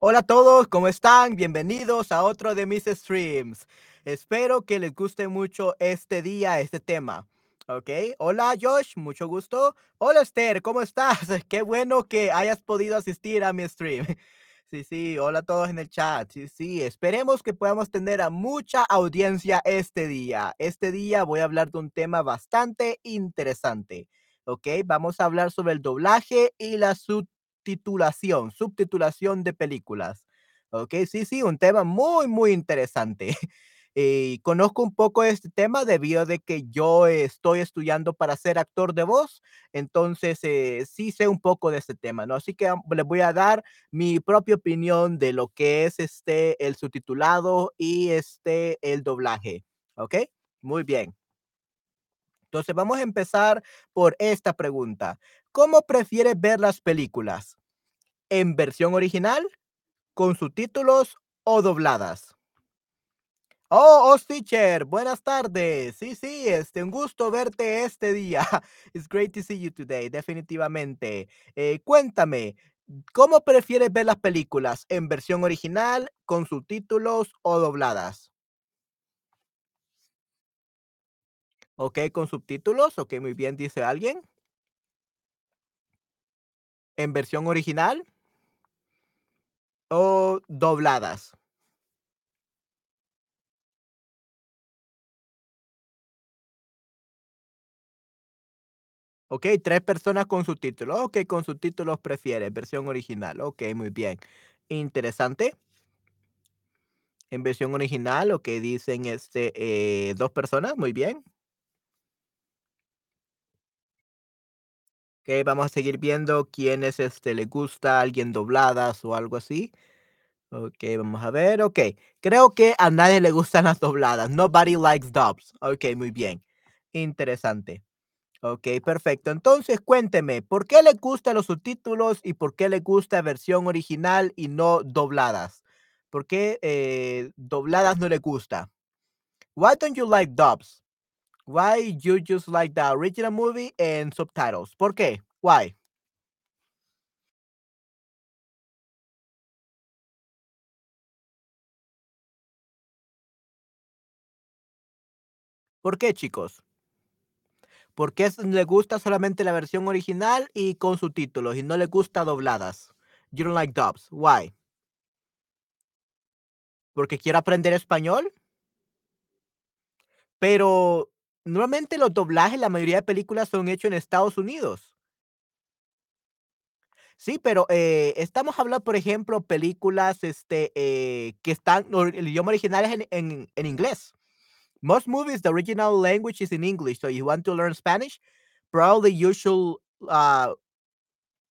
Hola a todos, ¿cómo están? Bienvenidos a otro de mis streams. Espero que les guste mucho este día, este tema. ¿Ok? Hola Josh, mucho gusto. Hola Esther, ¿cómo estás? Qué bueno que hayas podido asistir a mi stream. Sí, sí, hola a todos en el chat. Sí, sí, esperemos que podamos tener a mucha audiencia este día. Este día voy a hablar de un tema bastante interesante. ¿Ok? Vamos a hablar sobre el doblaje y la subtitulación, subtitulación de películas. ¿Ok? Sí, sí, un tema muy, muy interesante. Y conozco un poco este tema debido de que yo estoy estudiando para ser actor de voz, entonces eh, sí sé un poco de este tema, ¿no? Así que les voy a dar mi propia opinión de lo que es este el subtitulado y este el doblaje, ¿ok? Muy bien. Entonces vamos a empezar por esta pregunta. ¿Cómo prefieres ver las películas? ¿En versión original, con subtítulos o dobladas? Oh, oh, teacher, buenas tardes. Sí, sí, este, un gusto verte este día. It's great to see you today, definitivamente. Eh, cuéntame, ¿cómo prefieres ver las películas? ¿En versión original, con subtítulos o dobladas? Ok, con subtítulos, ok, muy bien, dice alguien. ¿En versión original o dobladas? Ok, tres personas con subtítulos. Ok, con subtítulos prefieres, versión original. Ok, muy bien. Interesante. En versión original, que dicen, este, eh, 2 personas, muy bien. Okey, vamos a seguir viendo quiénes, este, le gusta, alguien dobladas o algo así. Okey, vamos a ver, okey. Creo que a nadie le gustan las dobladas. Nobody likes dubs. Okey, muy bien. Interesante. Okey, perfecto. Entonces, cuénteme, ¿por qué le gustan los subtítulos y por qué le gusta versión original y no dobladas? ¿Por qué, eh, dobladas no le gusta? Why don't you like dubs? Why you just like the original movie and subtitles? ¿Por qué? Why? ¿Por qué, chicos? ¿Por qué s le gusta solamente la versión original y con subtítulos y no le gusta dobladas? You don't like dubs. Why? ¿Porque quiere aprender español? Pero normalmente los doblajes, la mayoría de películas son hechos en Estados Unidos. Sí, pero, eh, estamos hablando, por ejemplo, películas, este, eh, que están el idioma original es en en en inglés. Most movies, the original language is in English. So you want to learn Spanish, probably you should uh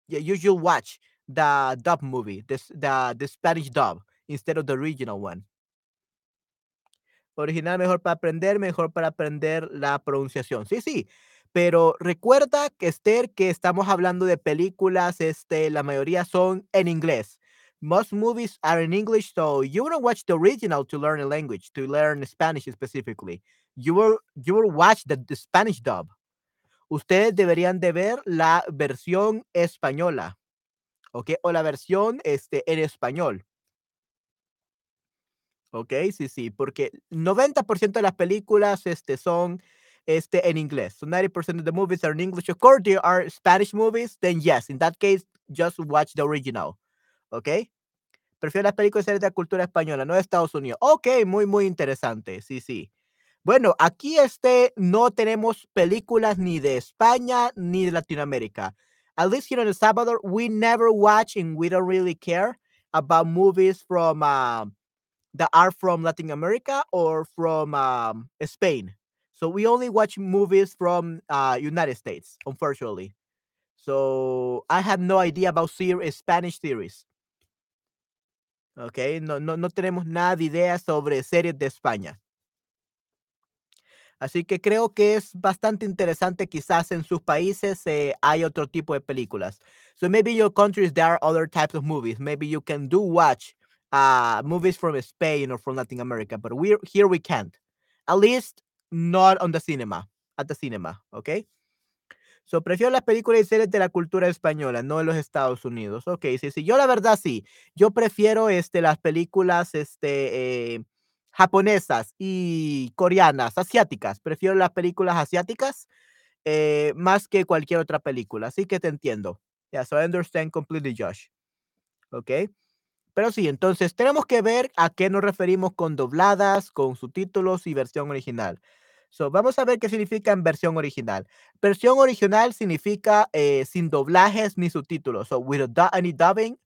you should watch the dub movie, this the the Spanish dub instead of the original one. Original mejor para aprender, mejor para aprender la pronunciación. Sí, sí. Pero recuerda que Esther, que estamos hablando de películas, este, la mayoría son en inglés. Most movies are in English, so you wouldn't watch the original to learn a language, to learn Spanish specifically. You will you will watch the, the Spanish dub. Ustedes deberían de ver la versión española, ¿ok? O la versión este, en español. Okey, sí, sí, porque 90% de las películas, este, son, este, en inglés. So 90% of the movies are in English. Of course, there are Spanish movies, then yes, in that case, just watch the original, ¿okey? Prefiero las películas y series de la cultura española, no de Estados Unidos. Okey, muy, muy interesante. Sí, sí. Bueno, aquí, este, no tenemos películas ni de España ni de Latinoamérica. At least here in El Salvador, we never watch and we don't really care about movies from, um that are from Latin America or from um, Spain. So we only watch movies from uh, United States, unfortunately. So I have no idea about Spanish series. Okay, no, no, no tenemos nada de idea sobre series de España. Así que creo que es bastante interesante. Quizás en sus países eh, hay otro tipo de películas. So maybe your countries there are other types of movies. Maybe you can do watch uh, movies from Spain or from Latin America, but we here we can't. At least not on the cinema. at the cinema, okay? So, prefiero las películas y series de la cultura española, no de los Estados Unidos. Ok, sí, sí. Yo la verdad sí. Yo prefiero este, las películas este, eh, japonesas y coreanas, asiáticas. Prefiero las películas asiáticas eh, más que cualquier otra película. Así que te entiendo. Yeah, so I understand completely, Josh. Ok. Pero sí, entonces tenemos que ver a qué nos referimos con dobladas, con subtítulos y versión original. So, vamos a ver qué significa en versión original. Versión original significa eh, sin doblajes ni subtítulos. So, without any dubbing,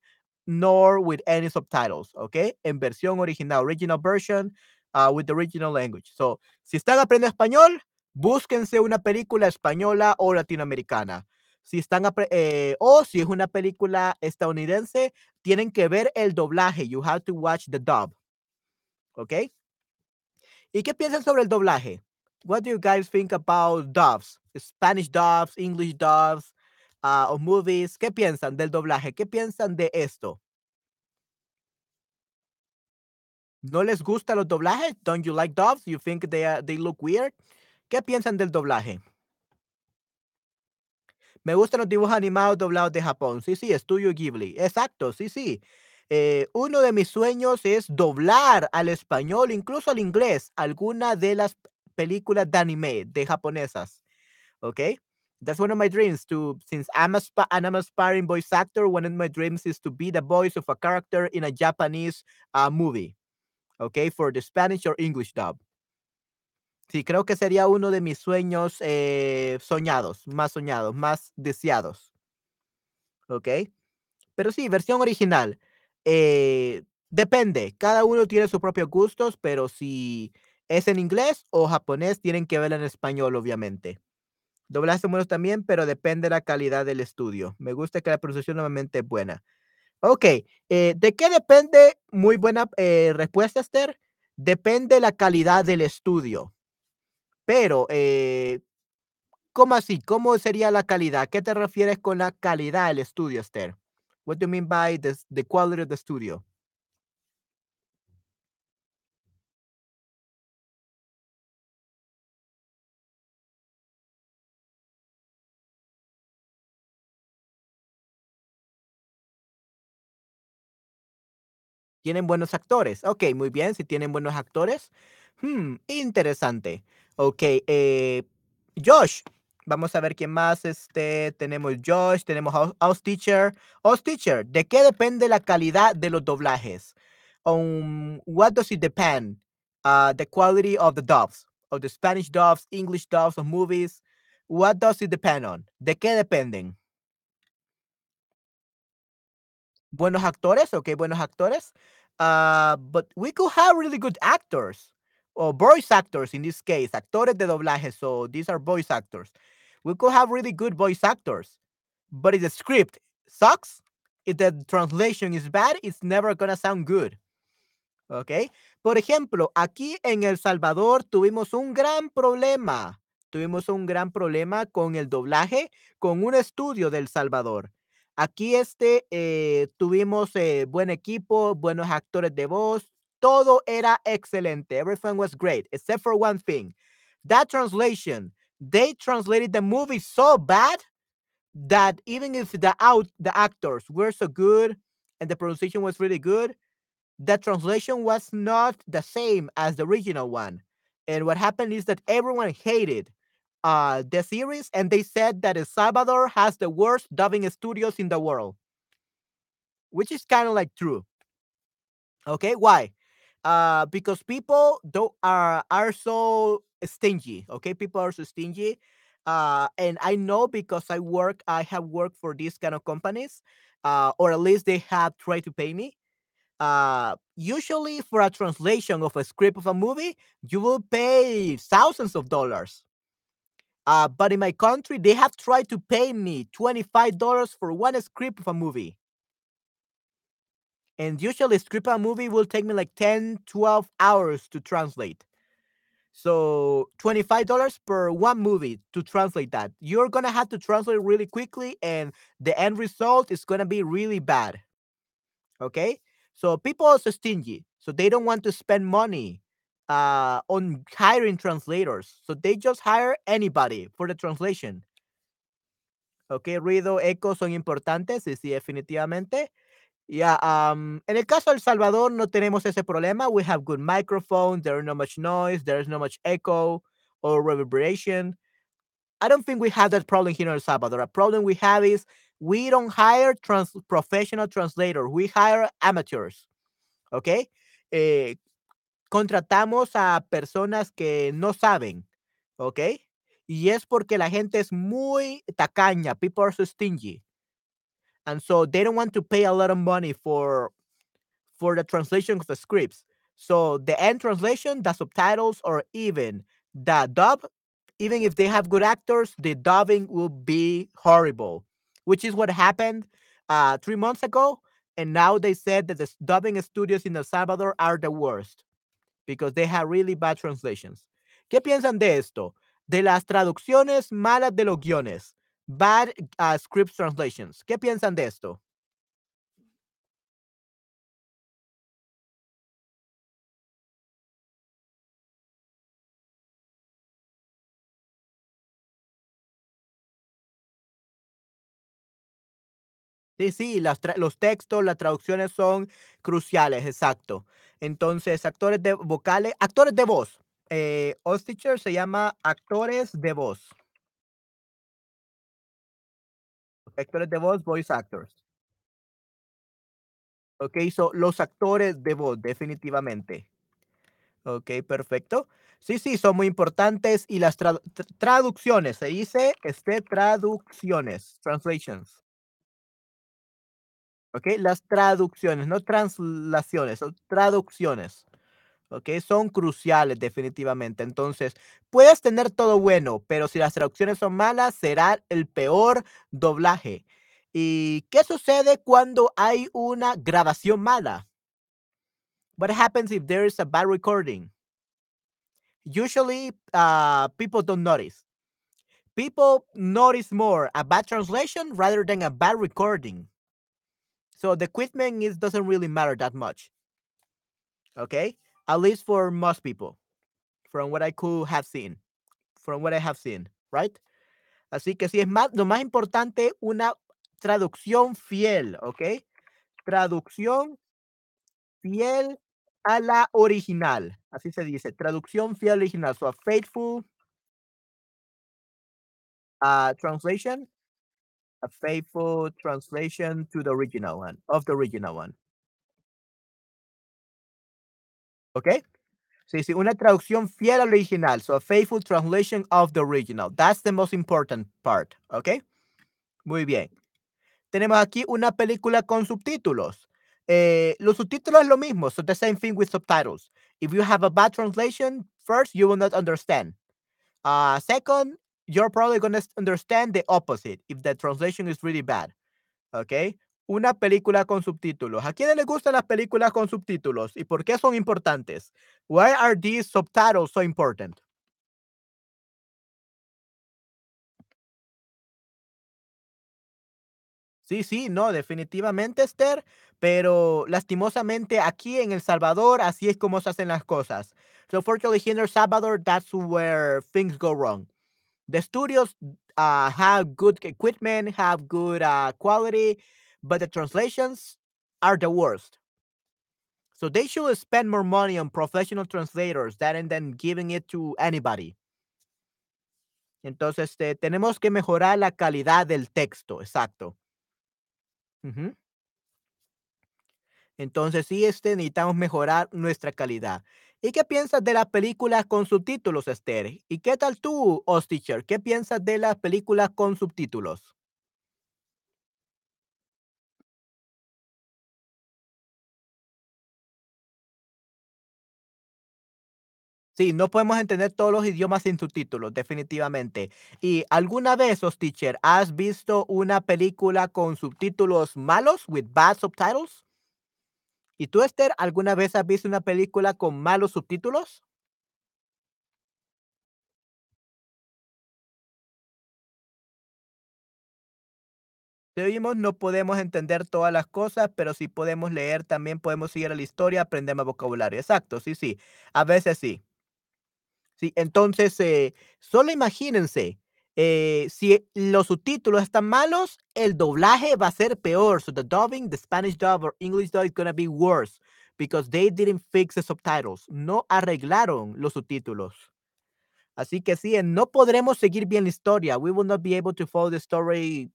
nor with any subtitles. ¿Ok? En versión original, original version, uh, with the original language. So, si están aprendiendo español, búsquense una película española o latinoamericana. Si están, eh, o si es una película estadounidense, tienen que ver el doblaje. You have to watch the dub. ¿Ok? ¿Y qué piensan sobre el doblaje? What do you guys think about dubs? Spanish dubs, English uh, o movies. ¿Qué piensan del doblaje? ¿Qué piensan de esto? ¿No les gusta los doblajes? Don't you like dubs? You think they, are, they look weird? ¿Qué piensan del doblaje? Me gustan los dibujos animados doblados de Japón. Sí, sí, Estudio Ghibli. Exacto, sí, sí. Eh, uno de mis sueños es doblar al español, incluso al inglés, alguna de las películas de anime, de japonesas. Okay? That's one of my dreams to, since I'm, a I'm aspiring voice actor, one of my dreams is to be the voice of a character in a Japanese uh, movie. Okay? For the Spanish or English dub. Sí, creo que sería uno de mis sueños eh, soñados, más soñados, más deseados. ¿Ok? Pero sí, versión original. Eh, depende, cada uno tiene sus propios gustos, pero si es en inglés o japonés, tienen que verla en español, obviamente. Doblaje buenos también, pero depende de la calidad del estudio. Me gusta que la pronunciación nuevamente es buena. Ok, eh, ¿de qué depende? Muy buena respuesta, Esther. Depende la calidad del estudio. Pero, eh, ¿cómo así? ¿Cómo sería la calidad? ¿Qué te refieres con la calidad del estudio, Esther? What do you mean by the quality of the studio? ¿Tienen buenos actores? Ok, muy bien. Si tienen buenos actores. Hmm, interesante. Ok, eh, Josh. Vamos a ver quién más. Este, tenemos Josh, tenemos House Teacher. House Teacher, ¿de qué depende la calidad de los doblajes? Um, what does it depend? Uh, the quality of the dubs, of the Spanish dubs, English dubs of movies. What does it depend on? ¿De qué dependen? Buenos actores, okay, buenos actores. Uh, but we could have really good actors or voice actors in this case, actores de doblaje. So these are voice actors. We could have really good voice actors, but if the script sucks, if the translation is bad, it's never gonna sound good. ¿Ok? Por ejemplo, aquí en El Salvador tuvimos un gran problema. Tuvimos un gran problema con el doblaje con un estudio del Salvador. Aquí este eh, tuvimos eh, buen equipo, buenos actores de voz, todo era excelente. Everything was great, except for one thing. That translation, they translated the movie so bad that even if the out the actors were so good and the pronunciation was really good, the translation was not the same as the original one. And what happened is that everyone hated uh, the series and they said that El Salvador has the worst dubbing studios in the world, which is kind of like true. Okay, why? uh because people don't are are so stingy okay people are so stingy uh and i know because i work i have worked for these kind of companies uh or at least they have tried to pay me uh usually for a translation of a script of a movie you will pay thousands of dollars uh but in my country they have tried to pay me $25 for one script of a movie. And usually script of a movie will take me like 10 12 hours to translate. So $25 per one movie to translate that. You're gonna have to translate really quickly and the end result is gonna be really bad. Okay? So people are so stingy. So they don't want to spend money uh, on hiring translators. So they just hire anybody for the translation. Ok, ruido, eco son importantes, sí, sí, definitivamente. Yeah, um, en el caso de El Salvador no tenemos ese problema. We have good microphones, there is no much noise, there is no much echo or reverberation. I don't think we have that problem here in El Salvador. A problem we have is we don't hire trans professional translators, we hire amateurs. Okay? Eh, contratamos a personas que no saben. ¿Ok? Y es porque la gente es muy tacaña. People are so stingy. And so they don't want to pay a lot of money for for the translation of the scripts. So the end translation, the subtitles, or even the dub, even if they have good actors, the dubbing will be horrible, which is what happened uh, three months ago. And now they said that the dubbing studios in El Salvador are the worst because they have really bad translations. ¿Qué piensan de esto? De las traducciones malas de los guiones. Bad uh, script translations. ¿Qué piensan de esto? Sí, sí, las los textos, las traducciones son cruciales, exacto. Entonces, actores de vocales, actores de voz. Eh, Teacher se llama actores de voz. Actores de voz, voice actors. Ok, so los actores de voz, definitivamente. Ok, perfecto. Sí, sí, son muy importantes. Y las traducciones, se dice, este, traducciones, translations. Ok, las traducciones, no translaciones, son traducciones. Ok, son cruciales definitivamente. Entonces, puedes tener todo bueno, pero si las traducciones son malas, será el peor doblaje. ¿Y qué sucede cuando hay una grabación mala? What happens if there is a bad recording? Usually, uh, people don't notice. People notice more a bad translation rather than a bad recording. So the equipment is doesn't really matter that much. Okay, at least for most people, from what I could have seen, from what I have seen, right? Así que sí es más, lo más importante, una traducción fiel, ¿ok? Traducción fiel a la original. Así se dice, traducción fiel original. So a faithful uh, translation, a faithful translation to the original one, of the original one. ¿Ok? Sí, sí, una traducción fiel al original. So a faithful translation of the original. That's the most important part. ¿Ok? Muy bien. Tenemos aquí una película con subtítulos. Eh, los subtítulos es lo mismo. So the same thing with subtitles. If you have a bad translation, first, you will not understand. Uh, second, you're probably going to understand the opposite if the translation is really bad. ¿Ok? Una película con subtítulos. ¿A quiénes les gustan las películas con subtítulos y por qué son importantes? Why are these subtitles so important? Sí, sí, no, definitivamente, Esther, pero lastimosamente aquí en El Salvador así es como se hacen las cosas. So fortunately here in El Salvador, that's where things go wrong. The studios uh, have good equipment, have good uh, quality, but the translations are the worst. So they should spend more money on professional translators than than giving it to anybody. Entonces, este, tenemos que mejorar la calidad del texto, exacto. Ujú. Entonces, sí, este, necesitamos mejorar nuestra calidad. ¿Y qué piensas de las películas con subtítulos, Esther? ¿Y qué tal tú, Osticher? ¿Qué piensas de las películas con subtítulos? Sí, no podemos entender todos los idiomas sin subtítulos, definitivamente. ¿Y alguna vez, Osticher, has visto una película con subtítulos malos, with bad subtitles? ¿Y tú, Esther, alguna vez has visto una película con malos subtítulos? Si oímos, no podemos entender todas las cosas, pero si podemos leer, también podemos seguir la historia, aprender más vocabulario. Exacto, sí, sí. A veces sí. Sí, entonces, eh, solo imagínense, eh, si los subtítulos están malos, el doblaje va a ser peor. So the dubbing, the Spanish dub or English dub is going to be worse because they didn't fix the subtitles. No arreglaron los subtítulos. Así que sí, no podremos seguir bien la historia. We will not be able to follow the story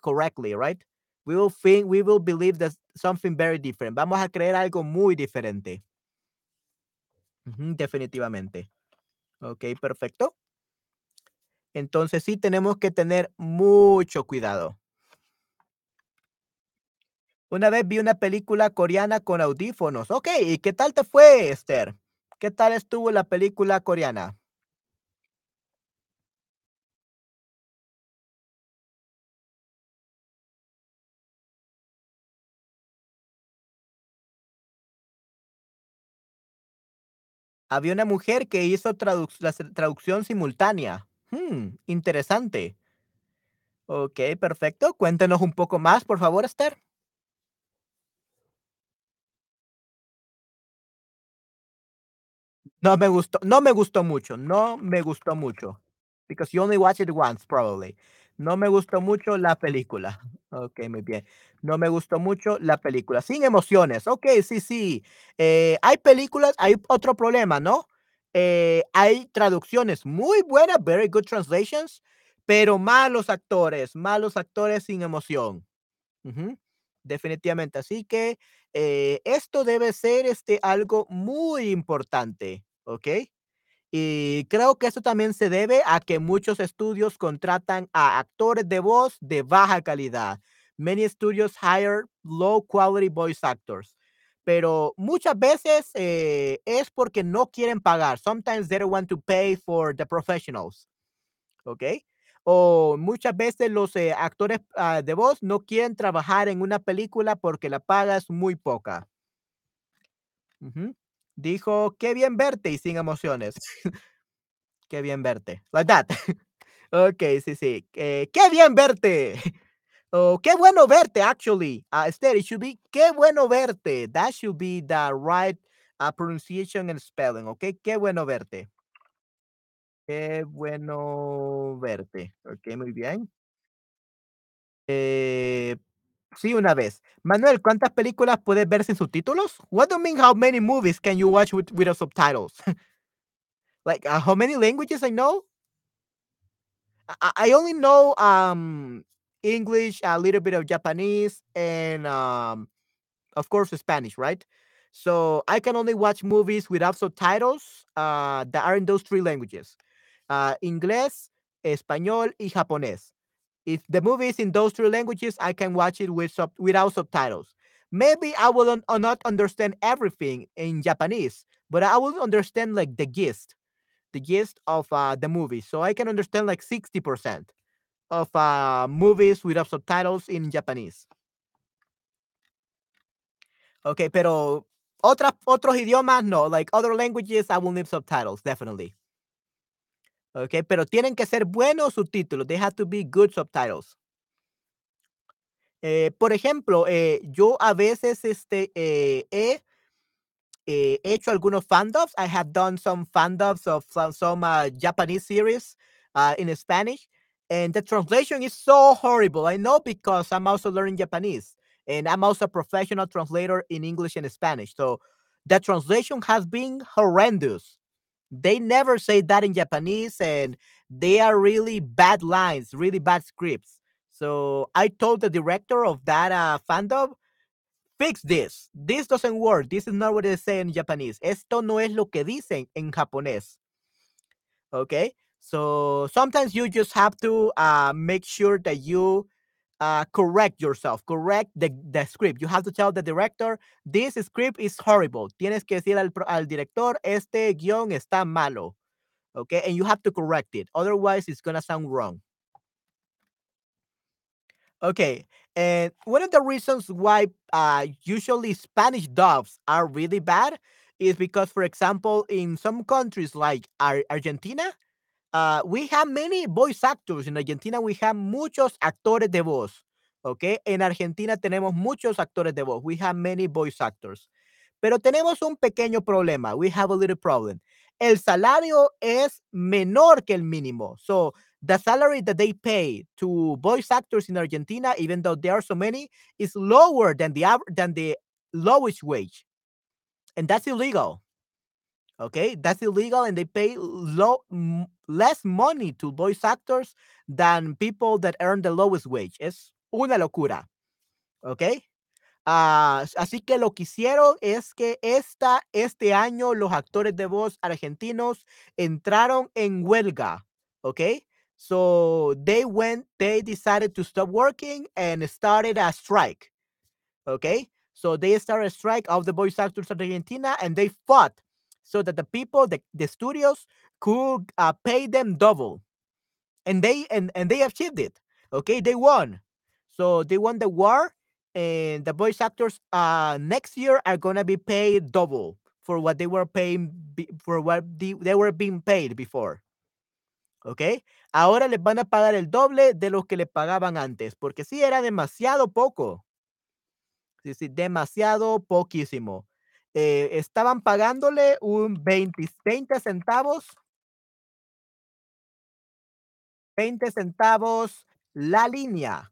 correctly, right? We will think, we will believe that something very different. Vamos a creer algo muy diferente. Definitivamente. Ok, perfecto. Entonces sí tenemos que tener mucho cuidado. Una vez vi una película coreana con audífonos. Ok, ¿y qué tal te fue, Esther? ¿Qué tal estuvo la película coreana? Había una mujer que hizo la traducción simultánea. Mm, interesante. Okey, perfecto. Cuéntenos un poco más, por favor, Esther. No me gustó no me gustó mucho, no me gustó mucho. Because you only watch it once, probably. No me gustó mucho la película. Okey, muy bien. No me gustó mucho la película. Sin emociones. Okey, sí, sí. Eh, hay películas hay otro problema, ¿no? Eh, hay traducciones muy buenas, very good translations, pero malos actores, malos actores sin emoción. Ujú, definitivamente. Así que, eh, esto debe ser, este, algo muy importante, ¿okey? Y creo que esto también se debe a que muchos estudios contratan a actores de voz de baja calidad. Many studios hire low quality voice actors. Pero muchas veces, eh, es porque no quieren pagar. Sometimes they don't want to pay for the professionals, ¿okey? O muchas veces los, eh, actores, ah, de voz no quieren trabajar en una película porque la paga es muy poca. Dijo: "Qué bien verte", y sin emociones. Qué bien verte. Like that. Okey, sí, sí. Eh, qué bien verte. O qué bueno verte, actually. Ah, instead, it should be qué bueno verte. That should be the right, ah, pronunciation and spelling, okey. Qué bueno verte. Qué bueno verte. Okey, muy bien. Eh, sí, una vez. Manuel, ¿cuántas películas puedes ver sin subtítulos? What do you mean how many movies can you watch with without subtitles? Like, uh, how many languages I know? I I only know, um, English, a little bit of Japanese, and, um, of course, Spanish, right? So, I can only watch movies without subtitles, uh, that are in those 3 languages, uh, inglés, español, y japonés. If the movie is in those 3 languages, I can watch it with sub without subtitles. Maybe I will un uh, not understand everything in Japanese, but I will understand, like, the gist the gist of, uh, the movie, so I can understand, like, 60% of, uh, movies without subtitles in Japanese. Okey, pero otras otros idiomas, no, like, other languages, I will need subtitles, definitely. Okey, pero tienen que ser buenos subtítulos. They have to be good subtitles. Eh, por ejemplo, eh, yo a veces, este, eh, he eh, hecho algunos fan dubs. I have done some fan dubs of some some, uh, Japanese series, uh, in Spanish, and the translation is so horrible. I know because I'm also learning Japanese, and I'm also a professional translator in English and Spanish, so the translation has been horrendous. They never say that in Japanese, and they are really bad lines, really bad scripts. So, I told the director of that, uh, fan dub, "Fix this. This doesn't work. This is not what they say in Japanese. Esto no es lo que dicen en japonés". Okay? So, sometimes you just have to, uh, make sure that you, uh, correct yourself, correct the the script. You have to tell the director, "This script is horrible". Tienes que decir al al director, este guion está malo, okay? And you have to correct it, otherwise it's gonna sound wrong. Okay, and one of the reasons why, uh, usually Spanish dubs are really bad is because, for example, in some countries like Ar Argentina, uh, we have many voice actors. In Argentina, we have muchos actores de voz, ¿ok? En Argentina tenemos muchos actores de voz. We have many voice actors. Pero tenemos un pequeño problema. We have a little problem. El salario es menor que el mínimo. So the salary that they pay to voice actors in Argentina, even though there are so many, is lower than the than the lowest wage, and that's illegal. Okay, that's illegal, and they pay low less money to voice actors than people that earn the lowest wage. Es una locura. Okay. Uh, así que lo que hicieron es que esta, este año los actores de voz argentinos entraron en huelga, ¿ok? So they went, they decided to stop working and started a strike, ¿ok? So they started a strike of the voice actors of Argentina and they fought so that the people, the, the studios could uh, pay them double. And they, and, and they achieved it, okay? They won. So they won the war and the voice actors uh next year are gonna be paid double for what they were paying for what they, they were being paid before. Okay, Ahora les van a pagar el doble de lo que le pagaban antes, porque sí era demasiado poco. Sí, sí, demasiado poquísimo. eh, estaban pagándole un 20, 20 centavos, 20 centavos la línea.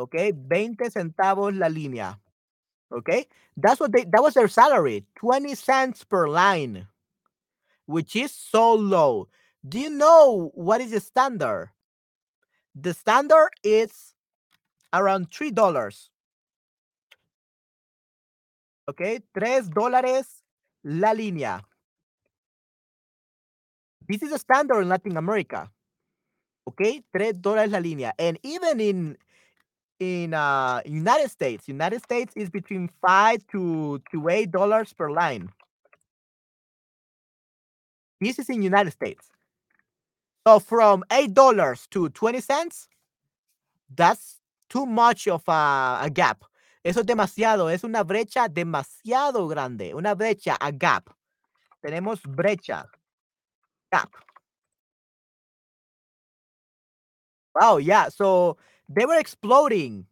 ¿ok? 20 centavos la línea. ¿Ok? That's what they, that was their salary, 20 cents per line, which is so low. Do you know what is the standard? The standard is around $3. ¿Ok? 3 dólares la línea. This is a standard in Latin America. Okay, 3 dólares la línea. And even in in uh, United States, United States is between 5 to, to 8 dollars per line. This is in United States. So from eight dollars to 20 cents, that's too much of a, a gap. Eso es demasiado, es una brecha demasiado grande, una brecha, a gap. Tenemos brecha, gap. Wow, yeah. So they were exploding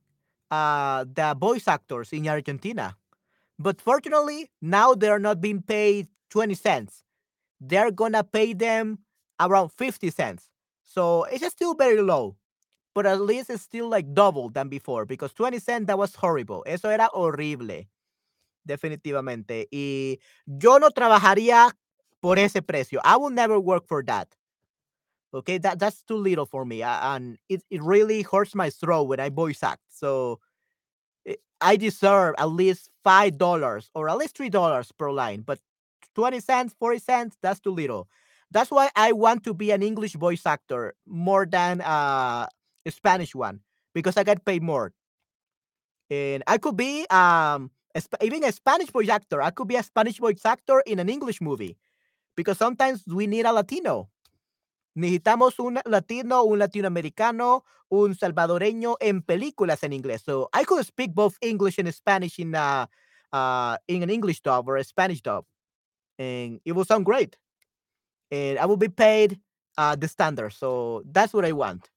uh, the voice actors in Argentina. But fortunately, now they're not being paid 20 cents. They're going to pay them around 50 cents. So it's still very low, but at least it's still like double than before because 20 cents, that was horrible. Eso era horrible. Definitivamente. Y yo no trabajaría por ese precio. I will never work for that. Okay, that that's too little for me, and it, it really hurts my throat when I voice act. So eh, I deserve at least five dollars or at least three dollars per line, but twenty cents, forty cents, that's too little. That's why I want to be an English voice actor more than uh, Spanish one because I get paid more. And I could be um a, even a Spanish voice actor. I could be a Spanish voice actor in an English movie because sometimes we need a Latino Necesitamos un latino, un latinoamericano, un salvadoreño en películas en inglés. So I could speak both English and Spanish in uh, uh in an English dub or a Spanish dub, and it will sound great. And I will be paid uh, the standard. So that's what I want.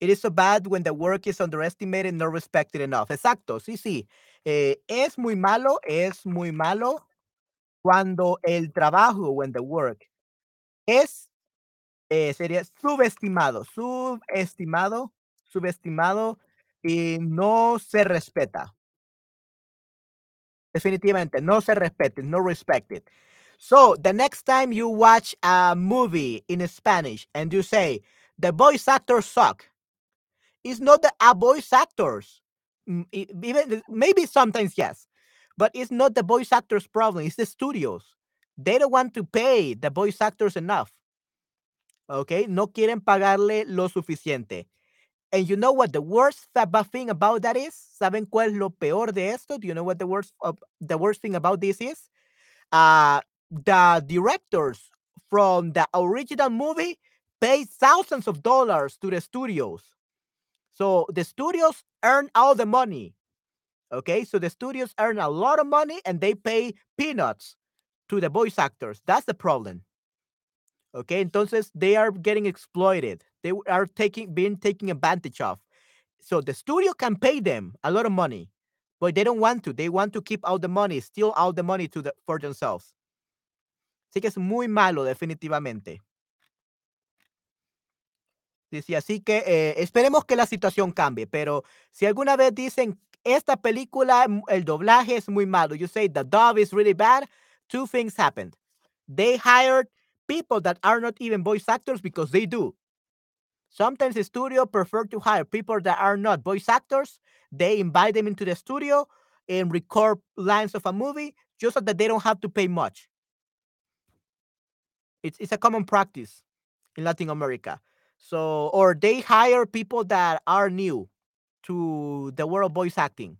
It is so bad when the work is underestimated not respected enough. Exacto, sí, sí. Eh, es muy malo, es muy malo cuando el trabajo, when the work es, eh, sería subestimado, subestimado, subestimado y no se respeta. Definitivamente, no se respeta, no respected. So the next time you watch a movie in Spanish and you say the voice actors suck, it's not the uh, voice actors. Even maybe sometimes yes, but it's not the voice actors' problem. It's the studios. They don't want to pay the voice actors enough. Okay, no quieren pagarle lo suficiente. And you know what the worst thing about that is? ¿Saben cuál es lo peor de esto? Do you know what the worst of the worst thing about this is? Uh the directors from the original movie pay thousands of dollars to the studios. So the studios earn all the money. Okay, so the studios earn a lot of money and they pay peanuts to the voice actors. That's the problem. Okay, entonces they are getting exploited. They are taking being taken advantage of. So the studio can pay them a lot of money, but they don't want to. They want to keep all the money, steal all the money to the, for themselves. Así que es muy malo, definitivamente. Sí, sí, así que eh, esperemos que la situación cambie, pero si alguna vez dicen esta película, el doblaje es muy malo, you say the dub is really bad, two things happened. They hired people that are not even voice actors because they do. Sometimes the studio prefer to hire people that are not voice actors. They invite them into the studio and record lines of a movie just so that they don't have to pay much. It's, it's a common practice in Latin America. So, or they hire people that are new to the world of voice acting,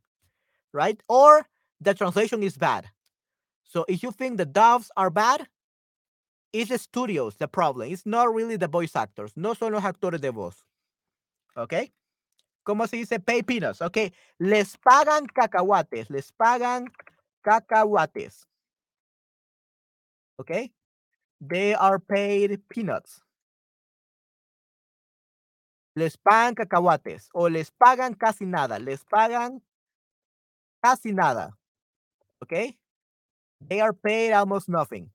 right? Or the translation is bad. So, if you think the doves are bad, it's the studios the problem. It's not really the voice actors. No son los actores de voz. Okay? ¿Cómo se dice pay peanuts? Ok. Les pagan cacahuates. Les pagan cacahuates. Okay? They are paid peanuts. Les pagan cacahuates o les pagan casi nada. Les pagan casi nada. ¿Ok? They are paid almost nothing.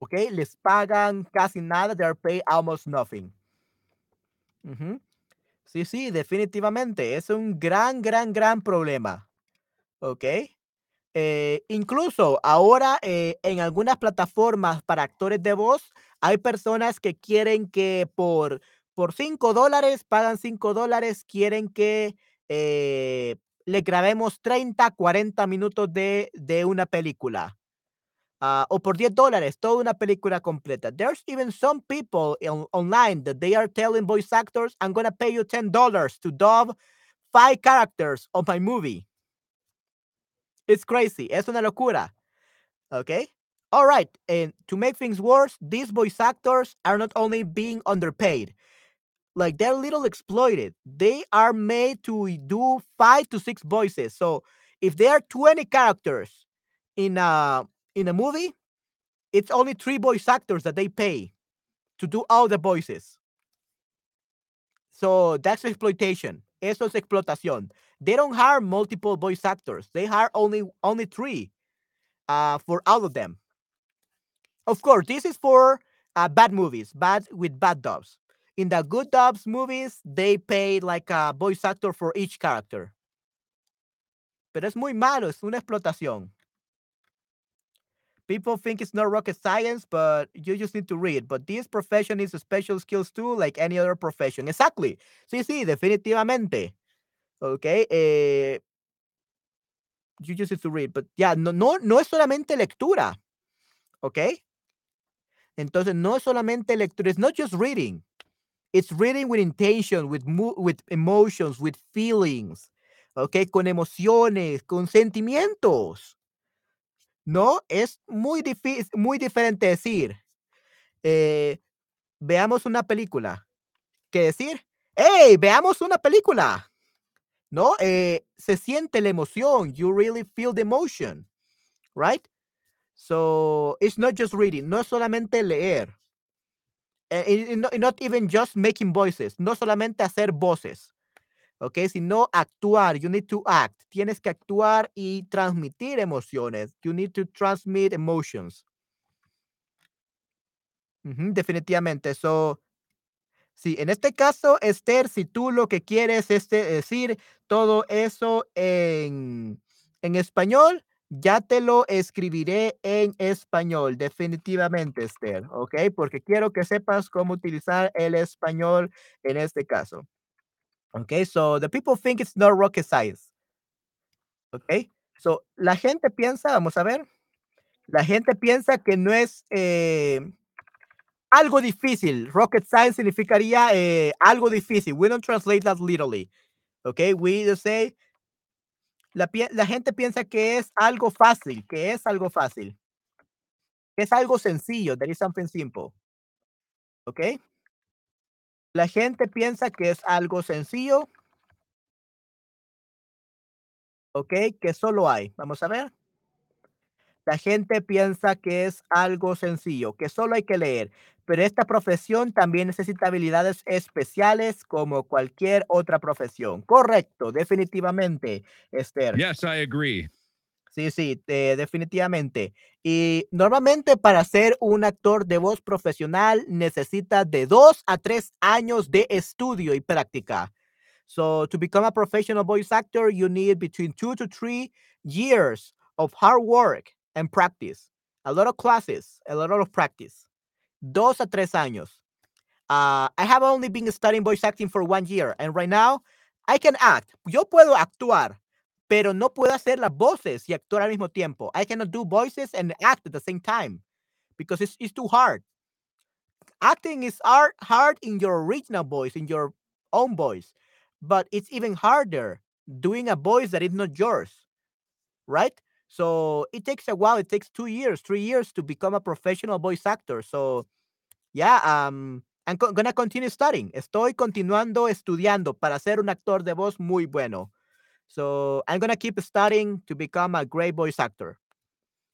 ¿Ok? Les pagan casi nada. They are paid almost nothing. Sí, sí, definitivamente. Es un gran, gran, gran problema. ¿Ok? Eh, incluso ahora eh, en algunas plataformas para actores de voz hay personas que quieren que por, por 5 dólares, pagan 5 dólares, quieren que eh, le grabemos 30, 40 minutos de, de una película. Uh, o por 10 dólares, toda una película completa. There's even some people in, online that they are telling voice actors, I'm going to pay you $10 to dub five characters of my movie. It's crazy. Es una locura. Okay? All right. And to make things worse, these voice actors are not only being underpaid, like they're a little exploited. They are made to do five to six voices. So if there are 20 characters in a in a movie, it's only three voice actors that they pay to do all the voices. So that's exploitation. Eso es explotación. They don't hire multiple voice actors. They hire only only three uh, for all of them. Of course, this is for uh, bad movies, bad with bad dubs. In the good dubs movies, they pay like a voice actor for each character. Pero es muy malo, es una explotación. People think it's not rocket science, but you just need to read. But this profession is a special skills too, like any other profession. Exactly. Sí, sí, definitivamente. ¿ok? Eh, you just need to read, but yeah, no, no, no es solamente lectura, ¿ok? Entonces, no es solamente lectura, it's not just reading. It's reading with intention, with, with emotions, with feelings, ¿ok? Con emociones, con sentimientos. ¿No? Es muy, muy diferente decir, eh, veamos una película, que decir, hey, veamos una película. ¿no? Eh, se siente la emoción. You really feel the emotion, right? So it's not just reading, no solamente leer. Uh, not, even just making voices, no solamente hacer voces, ¿ok? Sino actuar. You need to act. Tienes que actuar y transmitir emociones. You need to transmit emotions. Definitivamente. So, Sí, en este caso, Esther, si tú lo que quieres es decir todo eso en, en español, ya te lo escribiré en español, definitivamente, Esther, ¿ok? Porque quiero que sepas cómo utilizar el español en este caso. ¿Ok? So, the people think it's not rocket science. ¿Ok? So, la gente piensa, vamos a ver, la gente piensa que no es... Eh, algo difícil. Rocket science significaría eh, algo difícil. We don't translate that literally. Okay, we just say la, la gente piensa que es algo fácil, que es algo fácil. Que es algo sencillo. That is something simple. Okay. La gente piensa que es algo sencillo. Ok, que solo hay. Vamos a ver. La gente piensa que es algo sencillo, que solo hay que leer, pero esta profesión también necesita habilidades especiales como cualquier otra profesión. Correcto, definitivamente, Esther. Yes, I agree. Sí, sí, eh, definitivamente. Y normalmente para ser un actor de voz profesional necesita de dos a tres años de estudio y práctica. So to become a professional voice actor, you need between two to three years of hard work and practice. A lot of classes, a lot of practice. Dos a tres años. Uh, I have only been studying voice acting for one year, and right now I can act. Yo puedo actuar, pero no puedo hacer las voces y actuar al mismo tiempo. I cannot do voices and act at the same time because it's, it's too hard. Acting is hard, hard in your original voice, in your own voice, but it's even harder doing a voice that is not yours, right? So it takes a while. It takes two years, three years to become a professional voice actor. So, yeah, um, I'm co- gonna continue studying. Estoy continuando estudiando para ser un actor de voz muy bueno. So I'm gonna keep studying to become a great voice actor.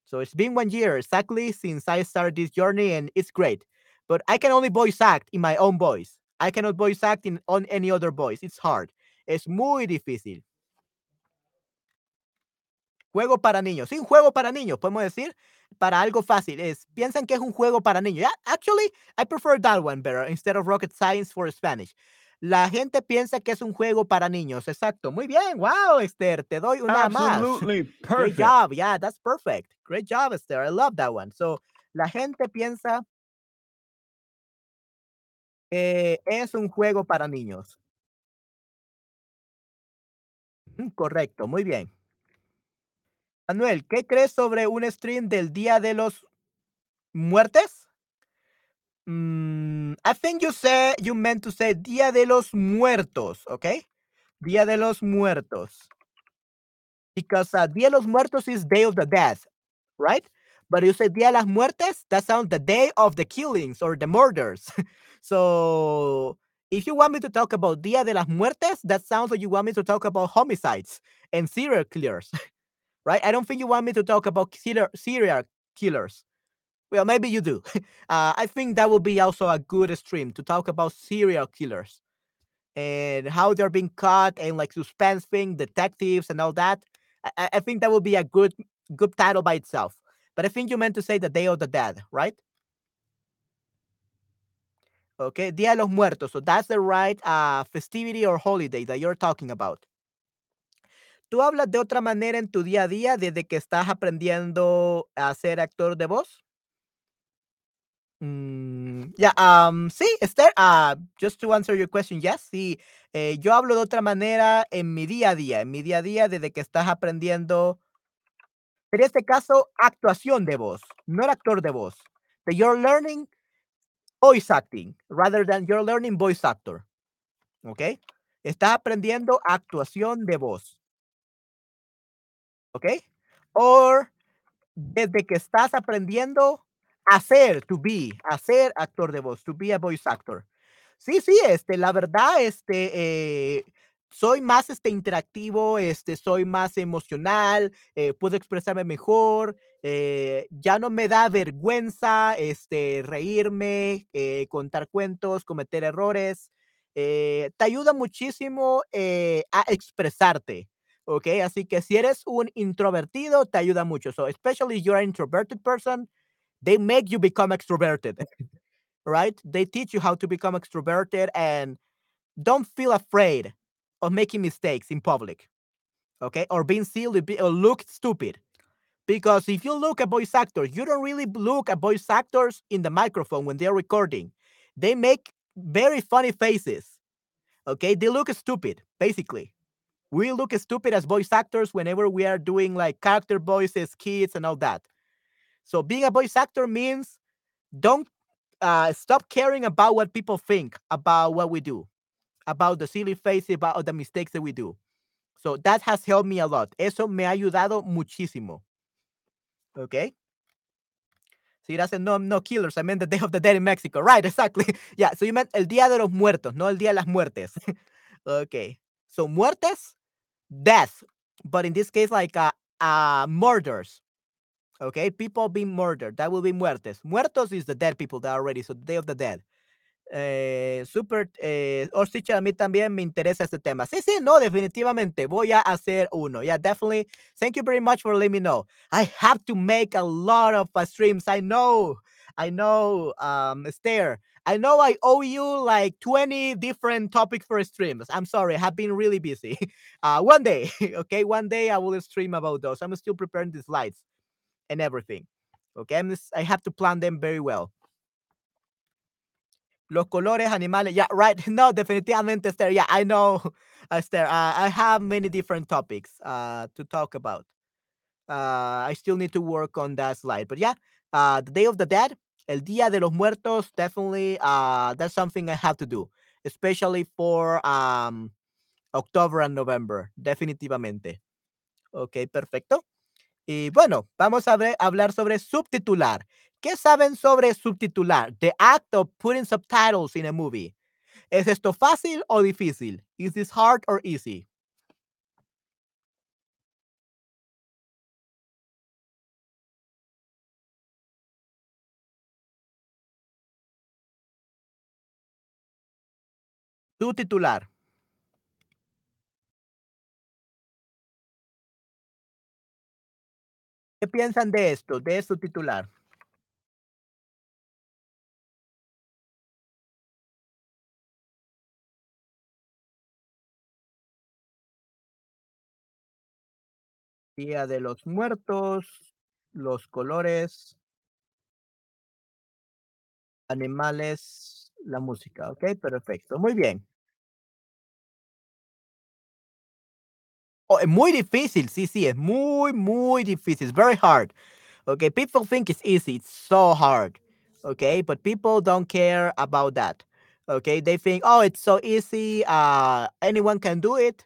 So it's been one year exactly since I started this journey, and it's great. But I can only voice act in my own voice. I cannot voice act in on any other voice. It's hard. Es muy difícil. Juego para niños. Sí, un juego para niños, podemos decir, para algo fácil. Es, piensan que es un juego para niños. Yeah, actually, I prefer that one better instead of rocket science for Spanish. La gente piensa que es un juego para niños. Exacto. Muy bien. Wow, Esther. Te doy una más. Absolutely Great perfect. job. Yeah, that's perfect. Great job, Esther. I love that one. So, la gente piensa que es un juego para niños. Mm, Correcto. Muy bien. Manuel, ¿qué crees sobre un stream del Día de los Muertes? Mm, I think you said you meant to say Día de los Muertos, okay? Día de los Muertos. Because uh, Día de los Muertos is Day of the Dead, right? But you say Día de las Muertes, that sounds the day of the killings or the murders. so if you want me to talk about Día de las Muertes, that sounds like you want me to talk about homicides and serial killers, right? I don't think you want me to talk about serial, serial killers. Well, maybe you do. Uh, I think that would be also a good stream to talk about serial killers and how they're being caught and like suspense thing, detectives and all that. I- I, I think that would be a good good title by itself. But I think you meant to say the Day of the Dead, right? Okay, Dia de los Muertos. So that's the right uh, festivity or holiday that you're talking about. ¿Tú hablas de otra manera en tu día a día desde que estás aprendiendo a ser actor de voz? Mm, ya, am, sí, Esther, ah, just to answer your question, yes, sí, eh, yo hablo de otra manera en mi día a día, en mi día a día desde que estás aprendiendo, en este caso, actuación de voz, no actor de voz. You're learning voice acting rather than you're learning voice actor. ¿Ok? Estás aprendiendo actuación de voz. ¿Ok? Or desde que estás aprendiendo a ser, to be, a ser actor de voz, to be a voice actor. Sí, sí, este, la verdad, este, eh, soy más, este, interactivo, este, soy más emocional, eh, puedo expresarme mejor, eh, ya no me da vergüenza, este, reírme, contar cuentos, cometer errores. te ayuda muchísimo a expresarte. ¿Ok? Así que si eres un introvertido, te ayuda mucho. So, especially if you're an introverted person, they make you become extroverted, right? They teach you how to become extroverted and don't feel afraid of making mistakes in public, okay? Or being silly or look stupid. Because if you look at voice actors, you don't really look at voice actors in the microphone when they're recording. They make very funny faces, okay? They look stupid, basically we look stupid as voice actors whenever we are doing like character voices, kids, and all that. So being a voice actor means don't uh, stop caring about what people think about what we do, about the silly faces, about the mistakes that we do. So that has helped me a lot. Eso me ha ayudado muchísimo. Okay. So you said no, no killers. I meant the Day of the Dead in Mexico. Right, exactly. Yeah. So you meant el Día de los Muertos, no el Día de las Muertes. okay. So muertes, death, but in this case, like uh, uh murders. Okay, people being murdered. That will be muertes. Muertos is the dead people that are already. So the Day of the Dead. Eh, super, eh, Ostrich, a mí también me interesa este tema. Sí, sí, no, definitivamente. Voy a hacer uno. Yeah, definitely. Thank you very much for letting me know. I have to make a lot of uh, streams. I know. I know, um, Esther. I know I owe you like 20 different topics for streams. I'm sorry, I have been really busy. Uh, one day, okay, one day I will stream about those. I'm still preparing the slides and everything. Okay, I'm I have to plan them very well. Los colores animales. Yeah, right. No, definitivamente, Esther. Yeah, I know, Esther. Uh, I have many different topics uh, to talk about. Uh, I still need to work on that slide. But yeah, uh, the Day of the Dead, El Día de los Muertos, definitely uh, that's something I have to do, especially for um, October and November. Definitivamente. Ok, perfecto. Y bueno, vamos a hablar sobre subtitular. ¿Qué saben sobre subtitular? The act of putting subtitles in a movie. ¿Es esto fácil o difícil? Is this hard or easy? Subtitular. ¿Qué piensan de esto, de subtitular? Día de los Muertos, los colores, animales, la música. Ok, perfecto. Muy bien. Oh, es muy difícil. Sí, sí, es muy, muy difícil. It's very hard. Okay, people think it's easy. It's so hard. Okay, but people don't care about that. Okay, they think, oh, it's so easy. Uh, anyone can do it.